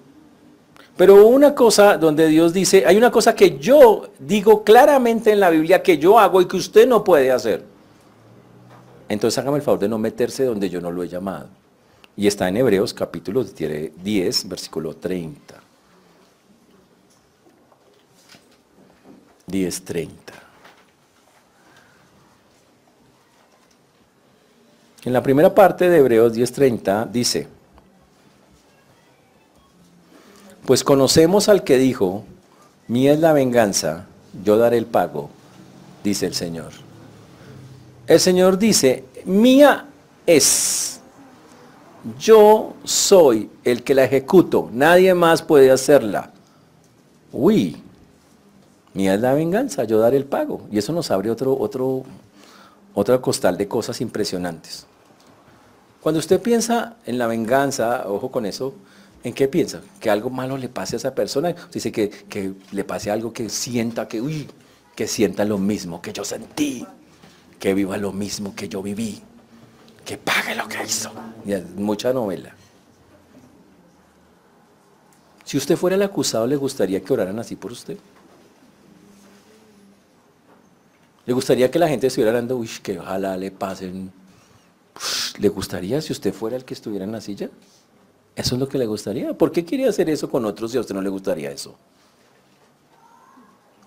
Pero una cosa donde Dios dice, hay una cosa que yo digo claramente en la Biblia que yo hago y que usted no puede hacer. Entonces hágame el favor de no meterse donde yo no lo he llamado. Y está en Hebreos capítulo 10, versículo 30. 10, 30. En la primera parte de Hebreos 10:30 dice, Pues conocemos al que dijo, mía es la venganza, yo daré el pago, dice el Señor. El Señor dice, mía es, yo soy el que la ejecuto, nadie más puede hacerla. Uy, mía es la venganza, yo daré el pago. Y eso nos abre otro, otro, otro costal de cosas impresionantes. Cuando usted piensa en la venganza, ojo con eso, ¿En qué piensa? ¿Que algo malo le pase a esa persona? Dice que, que le pase algo que sienta, que, uy, que sienta lo mismo que yo sentí, que viva lo mismo que yo viví, que pague lo que hizo. Mucha novela. Si usted fuera el acusado, ¿le gustaría que oraran así por usted? ¿Le gustaría que la gente estuviera hablando, uy, que ojalá le pasen? ¿Le gustaría si usted fuera el que estuviera en la silla? ¿Eso es lo que le gustaría? ¿Por qué quiere hacer eso con otros si a usted no le gustaría eso?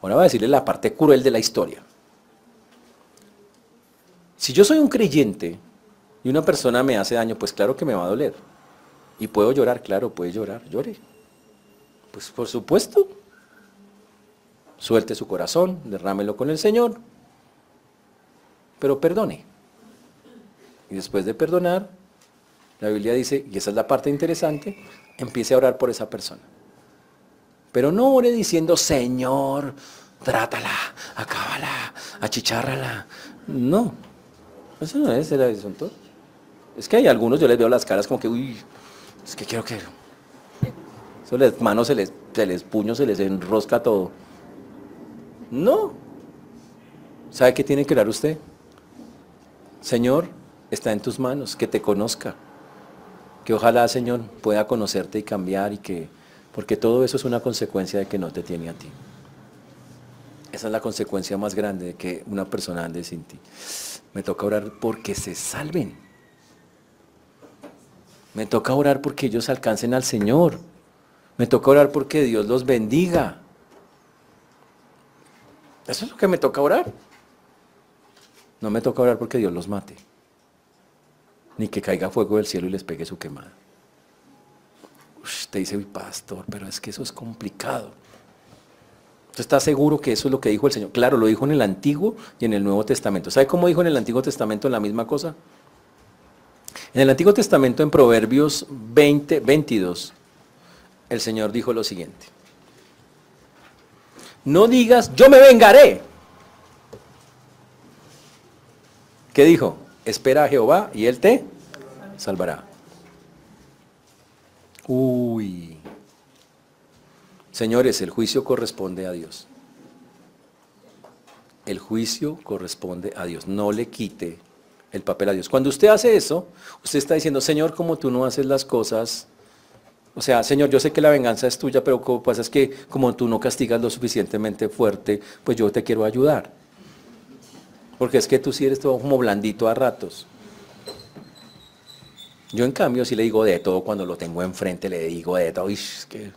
Ahora voy a decirle la parte cruel de la historia. Si yo soy un creyente y una persona me hace daño, pues claro que me va a doler. Y puedo llorar, claro, puede llorar, llore. Pues por supuesto. Suelte su corazón, derrámelo con el Señor. Pero perdone. Y después de perdonar, la Biblia dice, y esa es la parte interesante, empiece a orar por esa persona. Pero no ore diciendo, Señor, trátala, acábala, achichárrala. No, eso no es el asunto. Es que hay algunos, yo les veo las caras como que, uy, es que quiero que... Eso les manos se les, se les puño, se les enrosca todo. No. ¿Sabe qué tiene que orar usted? Señor, está en tus manos, que te conozca que ojalá, Señor, pueda conocerte y cambiar y que, porque todo eso es una consecuencia de que no te tiene a ti. Esa es la consecuencia más grande de que una persona ande sin ti. Me toca orar porque se salven. Me toca orar porque ellos alcancen al Señor. Me toca orar porque Dios los bendiga. Eso es lo que me toca orar. No me toca orar porque Dios los mate ni que caiga fuego del cielo y les pegue su quemada. Usted dice, uy, pastor, pero es que eso es complicado. ¿Usted está seguro que eso es lo que dijo el Señor? Claro, lo dijo en el Antiguo y en el Nuevo Testamento. ¿Sabe cómo dijo en el Antiguo Testamento la misma cosa? En el Antiguo Testamento, en Proverbios 20, 22, el Señor dijo lo siguiente. No digas, yo me vengaré. ¿Qué dijo? Espera a Jehová y Él te salvará. Uy. Señores, el juicio corresponde a Dios. El juicio corresponde a Dios. No le quite el papel a Dios. Cuando usted hace eso, usted está diciendo, Señor, como tú no haces las cosas, o sea, Señor, yo sé que la venganza es tuya, pero lo que pasa es que como tú no castigas lo suficientemente fuerte, pues yo te quiero ayudar. Porque es que tú sí eres todo como blandito a ratos. Yo en cambio sí le digo de todo cuando lo tengo enfrente, le digo de todo. que...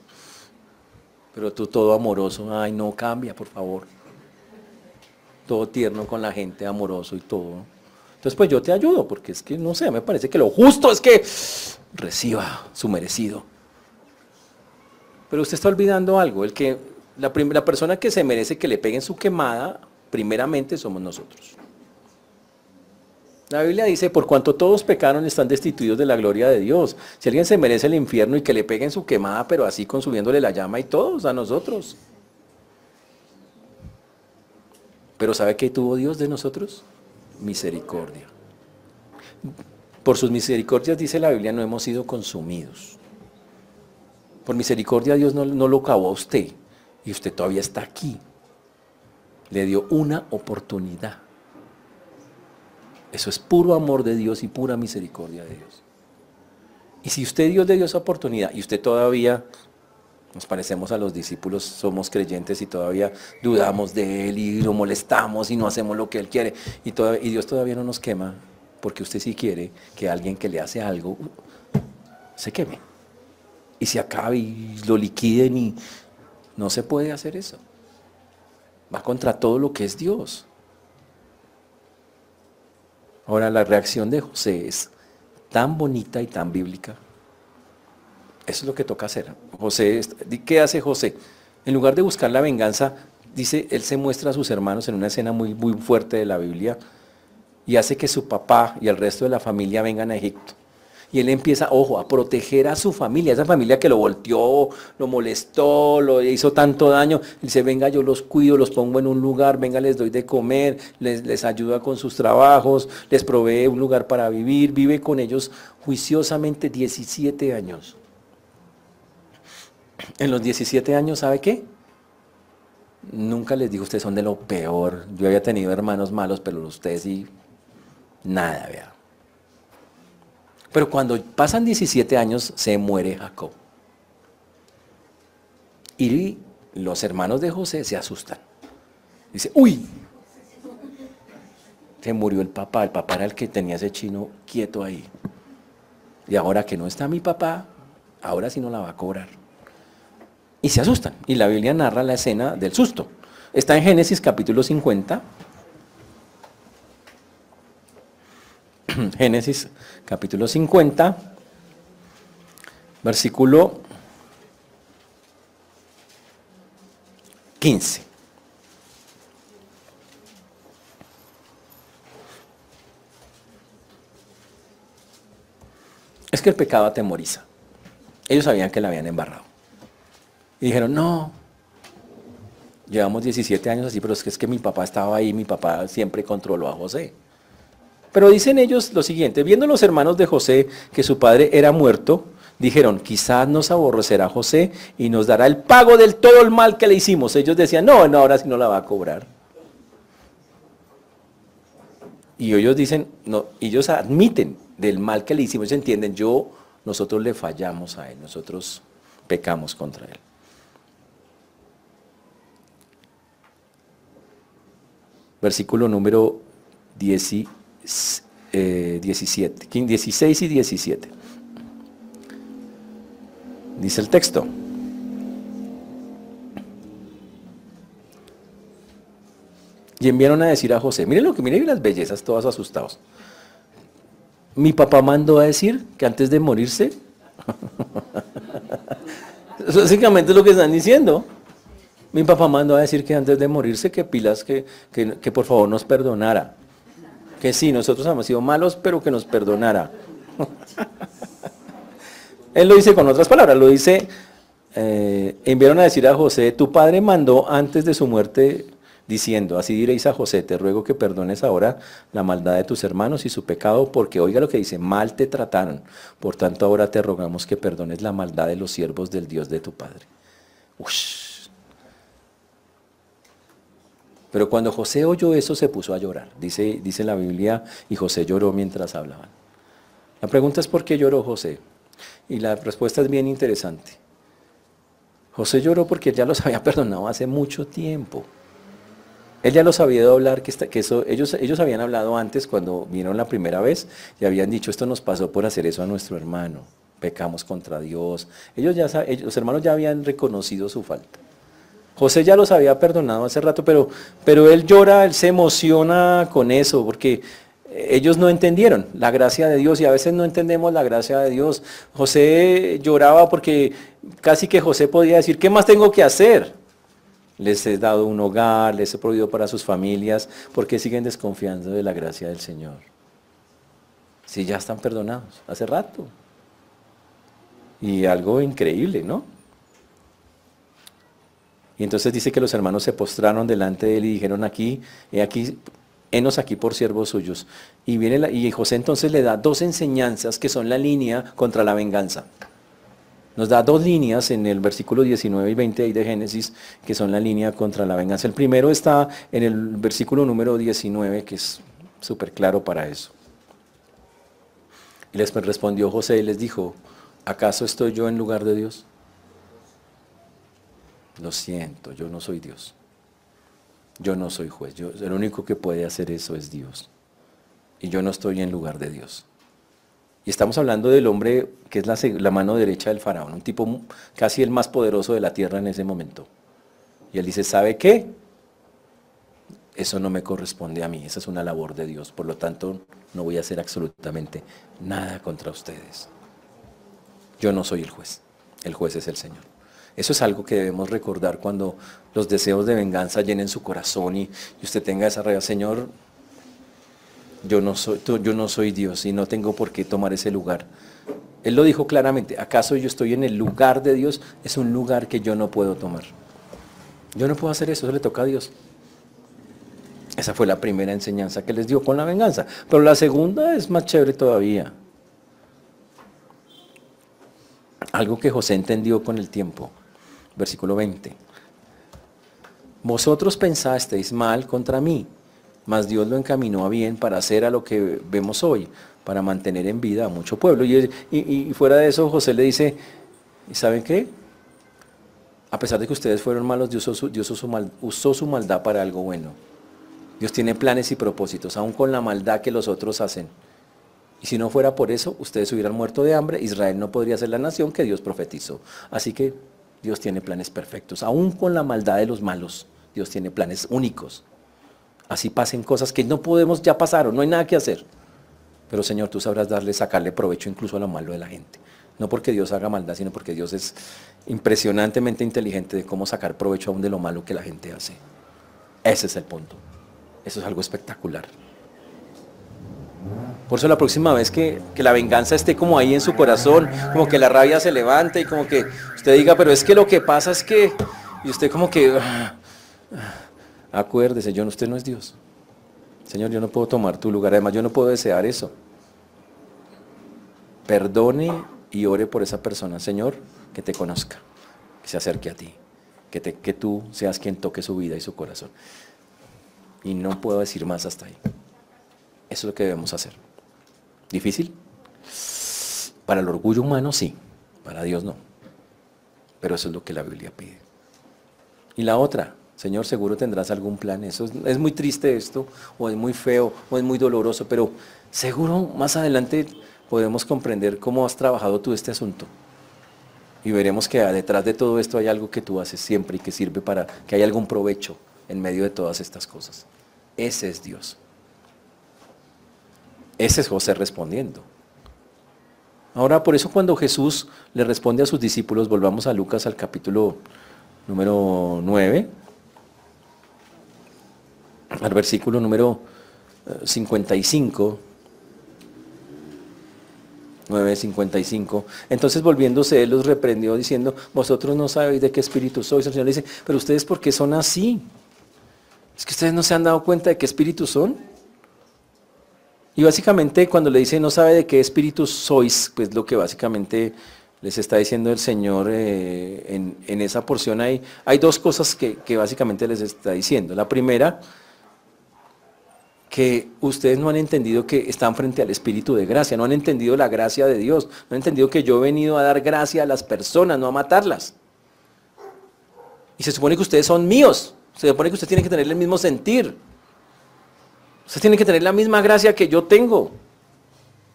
Pero tú todo amoroso, ay, no cambia, por favor. Todo tierno con la gente, amoroso y todo. Entonces, pues yo te ayudo, porque es que, no sé, me parece que lo justo es que reciba su merecido. Pero usted está olvidando algo, el que la, la persona que se merece que le peguen su quemada, primeramente somos nosotros. La Biblia dice, por cuanto todos pecaron están destituidos de la gloria de Dios. Si alguien se merece el infierno y que le peguen su quemada, pero así consumiéndole la llama y todos a nosotros. Pero ¿sabe qué tuvo Dios de nosotros? misericordia. Por sus misericordias, dice la Biblia, no hemos sido consumidos. Por misericordia Dios no, no lo acabó a usted y usted todavía está aquí. Le dio una oportunidad. Eso es puro amor de Dios y pura misericordia de Dios. Y si usted Dios le dio esa oportunidad y usted todavía nos parecemos a los discípulos, somos creyentes y todavía dudamos de Él y lo molestamos y no hacemos lo que Él quiere. Y, Dios todavía no nos quema porque usted sí quiere que alguien que le hace algo se queme. Y se acabe y lo liquiden y no se puede hacer eso. Va contra todo lo que es Dios. Ahora la reacción de José es tan bonita y tan bíblica. Eso es lo que toca hacer. José, ¿qué hace José? En lugar de buscar la venganza, dice, él se muestra a sus hermanos en una escena muy, muy fuerte de la Biblia y hace que su papá y el resto de la familia vengan a Egipto. Y él empieza, ojo, a proteger a su familia, esa familia que lo volteó, lo molestó, lo hizo tanto daño. Él dice, venga, yo los cuido, los pongo en un lugar, venga, les doy de comer, les, les ayuda con sus trabajos, les provee un lugar para vivir, vive con ellos juiciosamente 17 años. En los 17 años, ¿sabe qué? Nunca les digo, ustedes son de lo peor. Yo había tenido hermanos malos, pero ustedes sí, nada, vea. Pero cuando pasan 17 años, se muere Jacob. Y los hermanos de José se asustan. Dice, uy, se murió el papá. El papá era el que tenía ese chino quieto ahí. Y ahora que no está mi papá, ahora sí no la va a cobrar y se asustan. Y la Biblia narra la escena del susto. Está en Génesis capítulo 50. Génesis capítulo 50, versículo 15. Es que el pecado atemoriza. Ellos sabían que la habían embarrado. Y dijeron, no, llevamos 17 años así, pero es que, es que mi papá estaba ahí, mi papá siempre controló a José. Pero dicen ellos lo siguiente, viendo los hermanos de José que su padre era muerto, dijeron, quizás nos aborrecerá José y nos dará el pago del todo el mal que le hicimos. Ellos decían, no, no, ahora sí no la va a cobrar. Y ellos dicen, no, ellos admiten del mal que le hicimos, entienden, yo, nosotros le fallamos a él, nosotros pecamos contra él. versículo número 17, 16 y 17. Dice el texto. Y enviaron a decir a José, miren lo que miren las bellezas, todos asustados. Mi papá mandó a decir que antes de morirse, Básicamente es lo que están diciendo. Mi papá mandó a decir que antes de morirse, que pilas, que, que, por favor nos perdonara. Que sí, nosotros hemos sido malos, pero que nos perdonara. Él lo dice con otras palabras, lo dice, eh, enviaron a decir a José, tu padre mandó antes de su muerte diciendo, así diréis a José, te ruego que perdones ahora la maldad de tus hermanos y su pecado, porque oiga lo que dice, mal te trataron, por tanto ahora te rogamos que perdones la maldad de los siervos del Dios de tu Padre. Pero cuando José oyó eso se puso a llorar, dice, dice la Biblia, y José lloró mientras hablaban. La pregunta es por qué lloró José. Y la respuesta es bien interesante. José lloró porque ya los había perdonado hace mucho tiempo. Él ya los había oído hablar, que, que eso, ellos, ellos habían hablado antes cuando vinieron la primera vez y habían dicho, esto nos pasó por hacer eso a nuestro hermano, pecamos contra Dios. Ellos ya, los hermanos ya habían reconocido su falta. José ya los había perdonado hace rato, pero, pero él llora, él se emociona con eso, porque ellos no entendieron la gracia de Dios y a veces no entendemos la gracia de Dios. José lloraba porque casi que José podía decir, ¿qué más tengo que hacer? les he dado un hogar, les he prohibido para sus familias, porque siguen desconfiando de la gracia del Señor? Si ya están perdonados, hace rato. Y algo increíble, ¿no? Y entonces dice que los hermanos se postraron delante de él y dijeron aquí, he aquí, henos aquí por siervos suyos. Y, viene y José entonces le da dos enseñanzas que son la línea contra la venganza. Nos da dos líneas en el versículo 19 y 20 de Génesis, que son la línea contra la venganza. El primero está en el versículo número 19, que es súper claro para eso. Y les respondió José y les dijo, ¿acaso estoy yo en lugar de Dios? Lo siento, yo no soy Dios. Yo no soy juez. Yo, el único que puede hacer eso es Dios. Y yo no estoy en lugar de Dios. Y estamos hablando del hombre que es la, mano derecha del faraón, un tipo casi el más poderoso de la tierra en ese momento. Y él dice, ¿sabe qué? Eso no me corresponde a mí, esa es una labor de Dios, por lo tanto no voy a hacer absolutamente nada contra ustedes. Yo no soy el juez, el juez es el Señor. Eso es algo que debemos recordar cuando los deseos de venganza llenen su corazón y, usted tenga esa regla, Señor, yo no, soy, yo no soy Dios y no tengo por qué tomar ese lugar. Él lo dijo claramente, ¿acaso yo estoy en el lugar de Dios? Es un lugar que yo no puedo tomar. Yo no puedo hacer eso, eso le toca a Dios. Esa fue la primera enseñanza que les dio con la venganza. Pero la segunda es más chévere todavía. Algo que José entendió con el tiempo. Versículo 20. Vosotros pensasteis mal contra mí mas Dios lo encaminó a bien para hacer a lo que vemos hoy, para mantener en vida a mucho pueblo. Y, fuera de eso, José le dice, ¿saben qué? A pesar de que ustedes fueron malos, Dios, usó su, maldad para algo bueno. Dios tiene planes y propósitos, aún con la maldad que los otros hacen. Y si no fuera por eso, ustedes hubieran muerto de hambre, Israel no podría ser la nación que Dios profetizó. Así que Dios tiene planes perfectos, aún con la maldad de los malos, Dios tiene planes únicos así pasen cosas que no podemos, ya pasaron, no hay nada que hacer. Pero Señor, tú sabrás darle, sacarle provecho incluso a lo malo de la gente. No porque Dios haga maldad, sino porque Dios es impresionantemente inteligente de cómo sacar provecho aún de lo malo que la gente hace. Ese es el punto. Eso es algo espectacular. Por eso la próxima vez que, que, la venganza esté como ahí en su corazón, como que la rabia se levante y como que usted diga, pero es que lo que pasa es que, y usted como que, ah, ah, Acuérdese, yo, usted no es Dios. Señor, yo no puedo tomar tu lugar. Además, yo no puedo desear eso. Perdone y ore por esa persona. Señor, que te conozca, que se acerque a ti, que, te, que tú seas quien toque su vida y su corazón. Y no puedo decir más hasta ahí. Eso es lo que debemos hacer. ¿Difícil? Para el orgullo humano sí, para Dios no. Pero eso es lo que la Biblia pide. Y la otra, Señor, seguro tendrás algún plan. Eso es, muy triste esto, o es muy feo, o es muy doloroso, pero seguro más adelante podemos comprender cómo has trabajado tú este asunto. Y veremos que detrás de todo esto hay algo que tú haces siempre y que sirve para que haya algún provecho en medio de todas estas cosas. Ese es Dios. Ese es José respondiendo. Ahora, por eso cuando Jesús le responde a sus discípulos, volvamos a Lucas al capítulo número 9, al versículo número 55. Eh, 9.55. Entonces volviéndose, él los reprendió diciendo, vosotros no sabéis de qué espíritu sois. El Señor le dice, pero ustedes por qué son así? Es que ustedes no se han dado cuenta de qué espíritu son. Y básicamente cuando le dice no sabe de qué espíritu sois, pues lo que básicamente les está diciendo el Señor eh, en, esa porción hay, hay dos cosas que, que básicamente les está diciendo. La primera, que ustedes no han entendido que están frente al Espíritu de gracia, no han entendido la gracia de Dios, no han entendido que yo he venido a dar gracia a las personas, no a matarlas. Y se supone que ustedes son míos, se supone que ustedes tienen que tener el mismo sentir. Ustedes tienen que tener la misma gracia que yo tengo.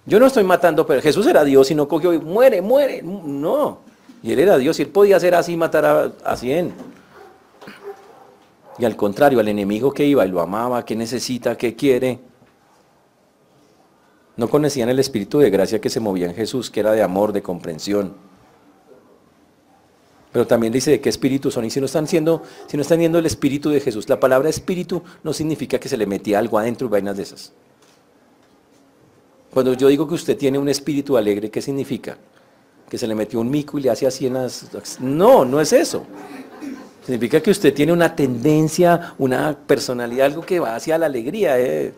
Yo no estoy matando, pero Jesús era Dios y no cogió y muere, muere. No. Y él era Dios y él podía hacer así, matar a, a cien. Y al contrario, al enemigo que iba y lo amaba, que necesita, que quiere. No conocían el espíritu de gracia que se movía en Jesús, que era de amor, de comprensión. Pero también dice de qué espíritu son. Y si no están siendo, si no están viendo el espíritu de Jesús, la palabra espíritu no significa que se le metía algo adentro y vainas de esas. Cuando yo digo que usted tiene un espíritu alegre, ¿qué significa? Que se le metió un mico y le hace así en las... No, no es eso. Significa que usted tiene una tendencia, una personalidad, algo que va hacia la alegría. Eh.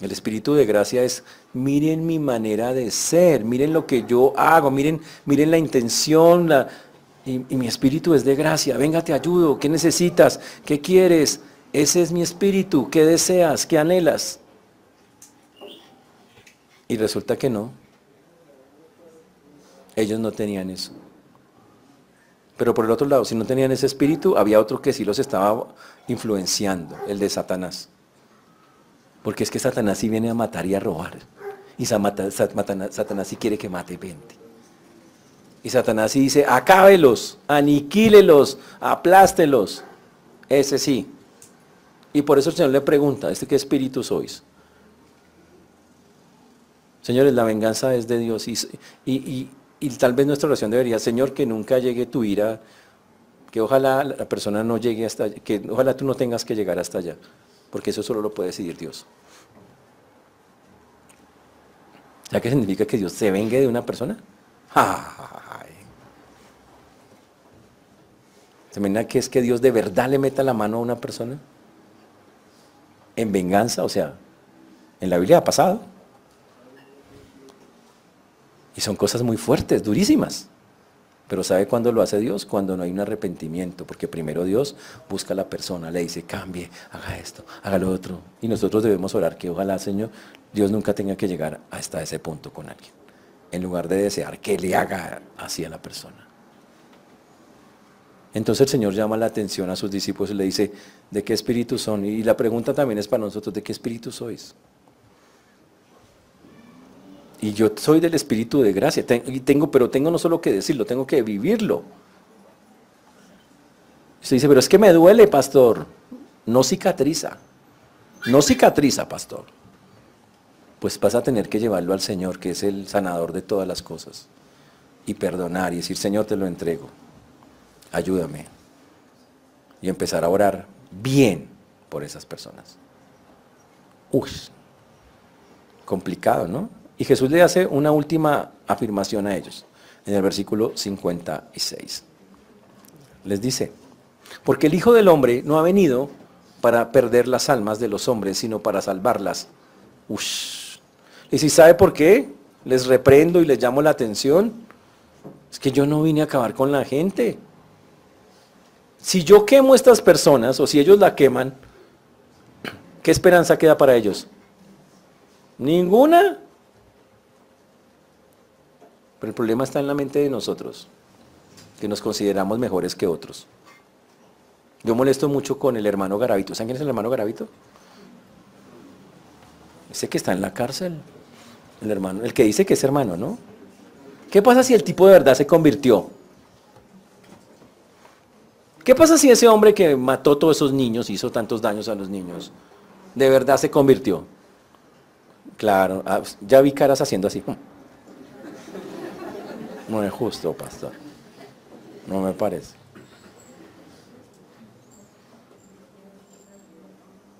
El espíritu de gracia es, miren mi manera de ser, miren lo que yo hago, miren, miren la intención, y, y, mi espíritu es de gracia. Venga, te ayudo, ¿qué necesitas? ¿Qué quieres? Ese es mi espíritu, ¿qué deseas? ¿Qué anhelas? Y resulta que no. Ellos no tenían eso. Pero por el otro lado, si no tenían ese espíritu, había otro que sí los estaba influenciando, el de Satanás. Porque es que Satanás sí viene a matar y a robar. Y Satanás sí quiere que mate 20. Y Satanás sí dice, acábelos, aniquílelos, aplástelos. Ese sí. Y por eso el Señor le pregunta, ¿este qué espíritu sois? Señores, la venganza es de Dios. y y tal vez nuestra oración debería, Señor, que nunca llegue tu ira, que ojalá la persona no llegue hasta que ojalá tú no tengas que llegar hasta allá, porque eso solo lo puede decidir Dios. ¿Ya qué significa que Dios se vengue de una persona? ¿Se imagina que es que Dios de verdad le meta la mano a una persona? En venganza, o sea, en la Biblia ha pasado. Y son cosas muy fuertes, durísimas. Pero ¿sabe cuándo lo hace Dios? Cuando no hay un arrepentimiento, porque primero Dios busca a la persona, le dice, cambie, haga esto, haga lo otro. Y nosotros debemos orar que ojalá, Señor, Dios nunca tenga que llegar hasta ese punto con alguien, en lugar de desear que le haga así a la persona. Entonces el Señor llama la atención a sus discípulos y le dice, ¿de qué espíritu son? Y la pregunta también es para nosotros, ¿de qué espíritu sois? Y yo soy del espíritu de gracia, y tengo, pero tengo no solo que decirlo, tengo que vivirlo. Se dice, pero es que me duele, pastor. No cicatriza. No cicatriza, pastor. Pues vas a tener que llevarlo al Señor, que es el sanador de todas las cosas. Y perdonar y decir, Señor, te lo entrego. Ayúdame. Y empezar a orar bien por esas personas. Uy, complicado, ¿no? Y Jesús le hace una última afirmación a ellos, en el versículo 56. Les dice, porque el Hijo del Hombre no ha venido para perder las almas de los hombres, sino para salvarlas. Y si sabe por qué, les reprendo y les llamo la atención. Es que yo no vine a acabar con la gente. Si yo quemo a estas personas, o si ellos la queman, ¿qué esperanza queda para ellos? Ninguna. El problema está en la mente de nosotros, que nos consideramos mejores que otros. Yo molesto mucho con el hermano Garavito. ¿Saben quién es el hermano Garavito? Ese que está en la cárcel. El hermano, el que dice que es hermano, ¿no? ¿Qué pasa si el tipo de verdad se convirtió? ¿Qué pasa si ese hombre que mató todos esos niños, hizo tantos daños a los niños, de verdad se convirtió? Claro, ah, ya vi caras haciendo así. No es justo, pastor. No me parece.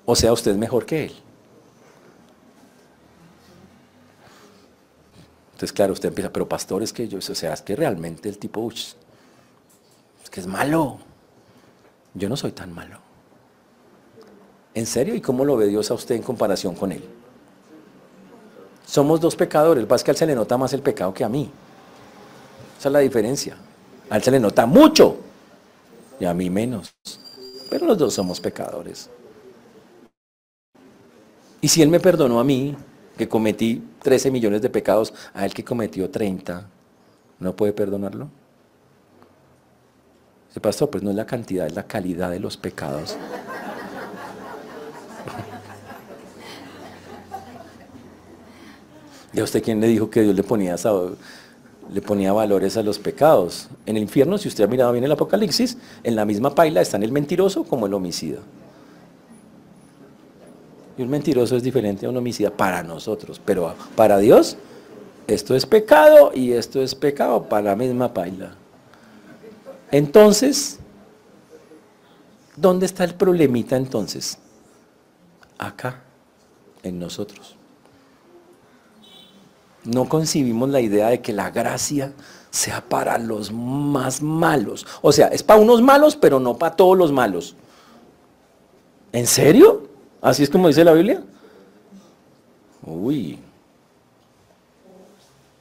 O sea, usted es mejor que él. Entonces, claro, usted empieza, pero pastor, es que yo, o sea, es que realmente el tipo, es que es malo. Yo no soy tan malo. ¿En serio? ¿Y cómo lo ve Dios a usted en comparación con él? Somos dos pecadores, el que se le nota más el pecado que a mí. Esa es la diferencia. A él se le nota mucho y a mí menos. Pero los dos somos pecadores. Y si Él me perdonó a mí, que cometí 13 millones de pecados, a Él que cometió 30, ¿no puede perdonarlo? Se pasó, pues no es la cantidad, es la calidad de los pecados. ¿Y a usted quién le dijo que Dios le ponía, le ponía valores a los pecados? En el infierno, si usted ha mirado bien el Apocalipsis, en la misma paila están el mentiroso como el homicida. Y un mentiroso es diferente a un homicida para nosotros, pero para Dios esto es pecado y esto es pecado para la misma paila. Entonces, ¿dónde está el problemita entonces? Acá, en nosotros. No concibimos la idea de que la gracia sea para los más malos. O sea, es para unos malos, pero no para todos los malos. ¿En serio? Así es como dice la Biblia. Uy.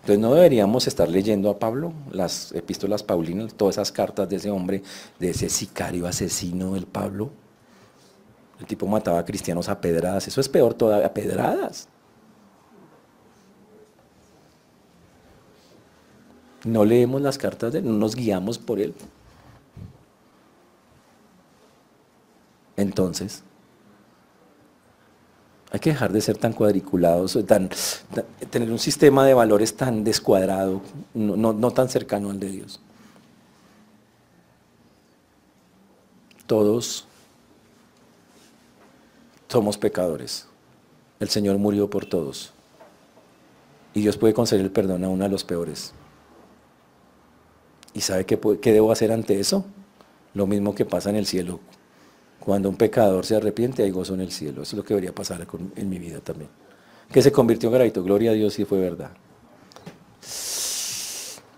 Entonces no deberíamos estar leyendo a Pablo, las epístolas paulinas, todas esas cartas de ese hombre, de ese sicario asesino del Pablo. El tipo mataba a cristianos a pedradas. Eso es peor todavía, a pedradas. No leemos las cartas de él, no nos guiamos por él. Entonces, hay que dejar de ser tan cuadriculados, tan, tener un sistema de valores tan descuadrado, no, tan cercano al de Dios. Todos somos pecadores. El Señor murió por todos. Y Dios puede conceder el perdón a uno de los peores. ¿Y sabe qué, debo hacer ante eso? Lo mismo que pasa en el cielo. Cuando un pecador se arrepiente, hay gozo en el cielo. Eso es lo que debería pasar en mi vida también. Que se convirtió en granito. Gloria a Dios y fue verdad.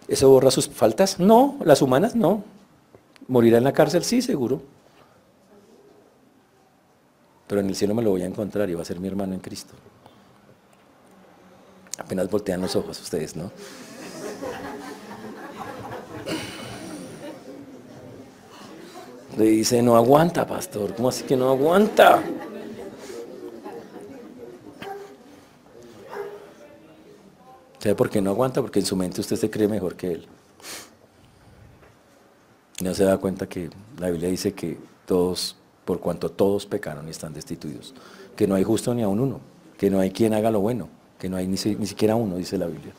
¿Eso borra sus faltas? No, las humanas no. ¿Morirá en la cárcel? Sí, seguro. Pero en el cielo me lo voy a encontrar y va a ser mi hermano en Cristo. Apenas voltean los ojos ustedes, ¿no? Le dice, no aguanta, pastor. ¿Cómo así que no aguanta? ¿Sabe por qué no aguanta? Porque en su mente usted se cree mejor que él. No se da cuenta que la Biblia dice que todos, por cuanto todos pecaron y están destituidos, que no hay justo ni a uno, que no hay quien haga lo bueno, que no hay ni siquiera uno, dice la Biblia.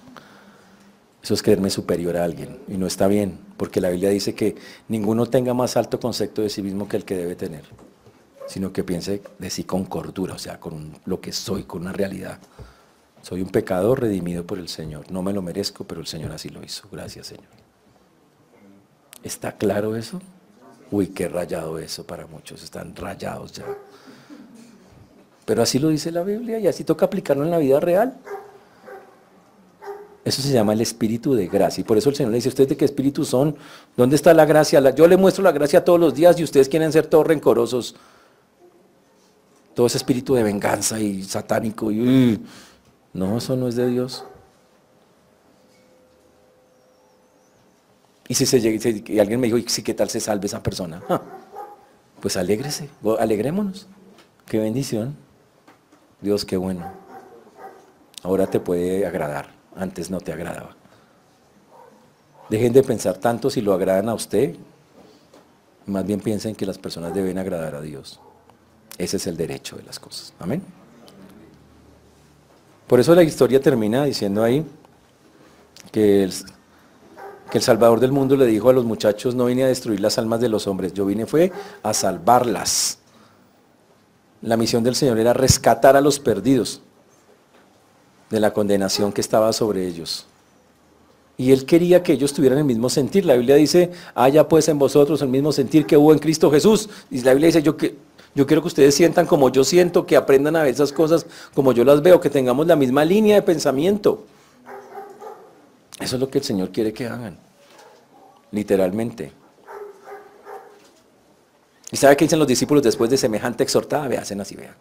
Eso es creerme superior a alguien y no está bien, porque la Biblia dice que ninguno tenga más alto concepto de sí mismo que el que debe tener, sino que piense de sí con cordura, o sea, con lo que soy, con una realidad. Soy un pecador redimido por el Señor. No me lo merezco, pero el Señor así lo hizo. Gracias, Señor. ¿Está claro eso? Uy, qué rayado eso para muchos. Están rayados ya. Pero así lo dice la Biblia y así toca aplicarlo en la vida real. Eso se llama el espíritu de gracia. Y por eso el Señor le dice, ¿ustedes de qué espíritu son? ¿Dónde está la gracia? Yo le muestro la gracia todos los días y ustedes quieren ser todos rencorosos. Todo ese espíritu de venganza y satánico. No, eso no es de Dios. Y si, se, y alguien me dijo, ¿y si qué tal se salve esa persona? Pues alégrese, alegrémonos. Qué bendición. Dios, qué bueno. Ahora te puede agradar antes no te agradaba. Dejen de pensar tanto si lo agradan a usted, más bien piensen que las personas deben agradar a Dios. Ese es el derecho de las cosas. Amén. Por eso la historia termina diciendo ahí que el, que el Salvador del mundo le dijo a los muchachos, no vine a destruir las almas de los hombres, yo vine fue a salvarlas. La misión del Señor era rescatar a los perdidos. De la condenación que estaba sobre ellos. Y él quería que ellos tuvieran el mismo sentir. La Biblia dice, haya pues en vosotros el mismo sentir que hubo en Cristo Jesús. Y la Biblia dice, yo, quiero que ustedes sientan como yo siento, que aprendan a ver esas cosas como yo las veo, que tengamos la misma línea de pensamiento. Eso es lo que el Señor quiere que hagan, literalmente. ¿Y sabe qué dicen los discípulos después de semejante exhortada? Ve, hacen así, vean.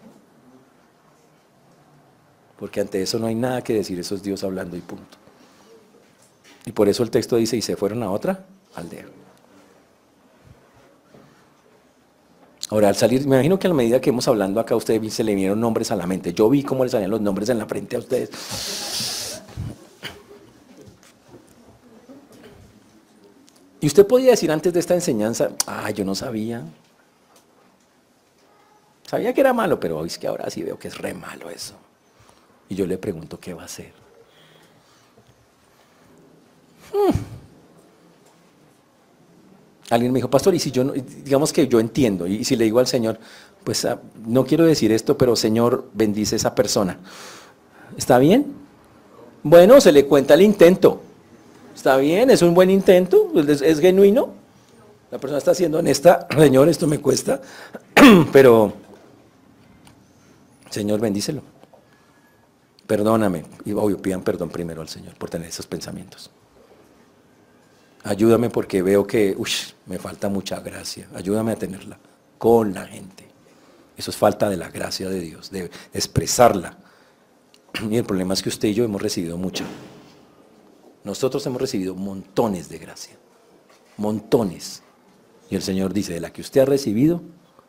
Porque ante eso no hay nada que decir, eso es Dios hablando y punto. Y por eso el texto dice, y se fueron a otra aldea. Ahora, al salir, me imagino que a la medida que hemos hablando acá, a ustedes se le vinieron nombres a la mente. Yo vi cómo les salían los nombres en la frente a ustedes. Y usted podía decir antes de esta enseñanza, ah, yo no sabía. Sabía que era malo, pero es que ahora sí veo que es re malo eso. Y yo le pregunto, ¿qué va a hacer? Hmm. Alguien me dijo, pastor, y si yo, digamos que yo entiendo, y si le digo al Señor, pues ah, no quiero decir esto, pero Señor, bendice a esa persona. ¿Está bien? Bueno, se le cuenta el intento. ¿Está bien? ¿Es un buen intento? ¿Es, es genuino? La persona está siendo honesta, Señor, esto me cuesta, pero Señor, bendícelo. Perdóname. Y obvio, pidan perdón primero al Señor por tener esos pensamientos. Ayúdame porque veo que me falta mucha gracia. Ayúdame a tenerla con la gente. Eso es falta de la gracia de Dios, de expresarla. Y el problema es que usted y yo hemos recibido mucha. Nosotros hemos recibido montones de gracia. Montones. Y el Señor dice, de la que usted ha recibido,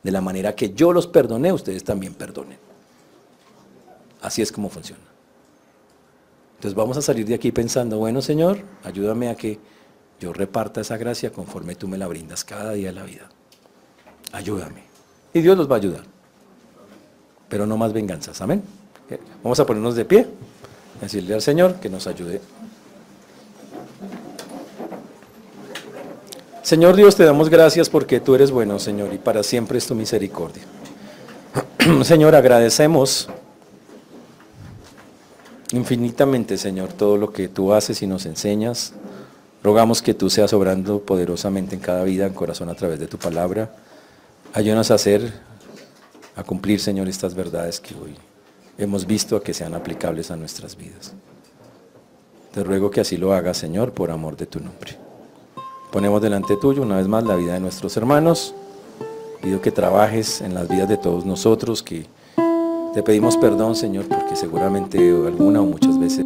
de la manera que yo los perdoné, ustedes también perdonen. Así es como funciona. Entonces vamos a salir de aquí pensando, bueno Señor, ayúdame a que yo reparta esa gracia conforme tú me la brindas cada día de la vida. Ayúdame. Y Dios nos va a ayudar. Pero no más venganzas. Amén. Vamos a ponernos de pie. Decirle al Señor que nos ayude. Señor Dios, te damos gracias porque tú eres bueno, Señor, y para siempre es tu misericordia. Señor, agradecemos infinitamente, Señor, todo lo que tú haces y nos enseñas. Rogamos que tú seas obrando poderosamente en cada vida, en corazón, a través de tu palabra. Ayúdanos a hacer, a cumplir, Señor, estas verdades que hoy hemos visto a que sean aplicables a nuestras vidas. Te ruego que así lo hagas, Señor, por amor de tu nombre. Ponemos delante tuyo una vez más la vida de nuestros hermanos. Pido que trabajes en las vidas de todos nosotros, que te pedimos perdón, Señor, porque seguramente alguna o muchas veces...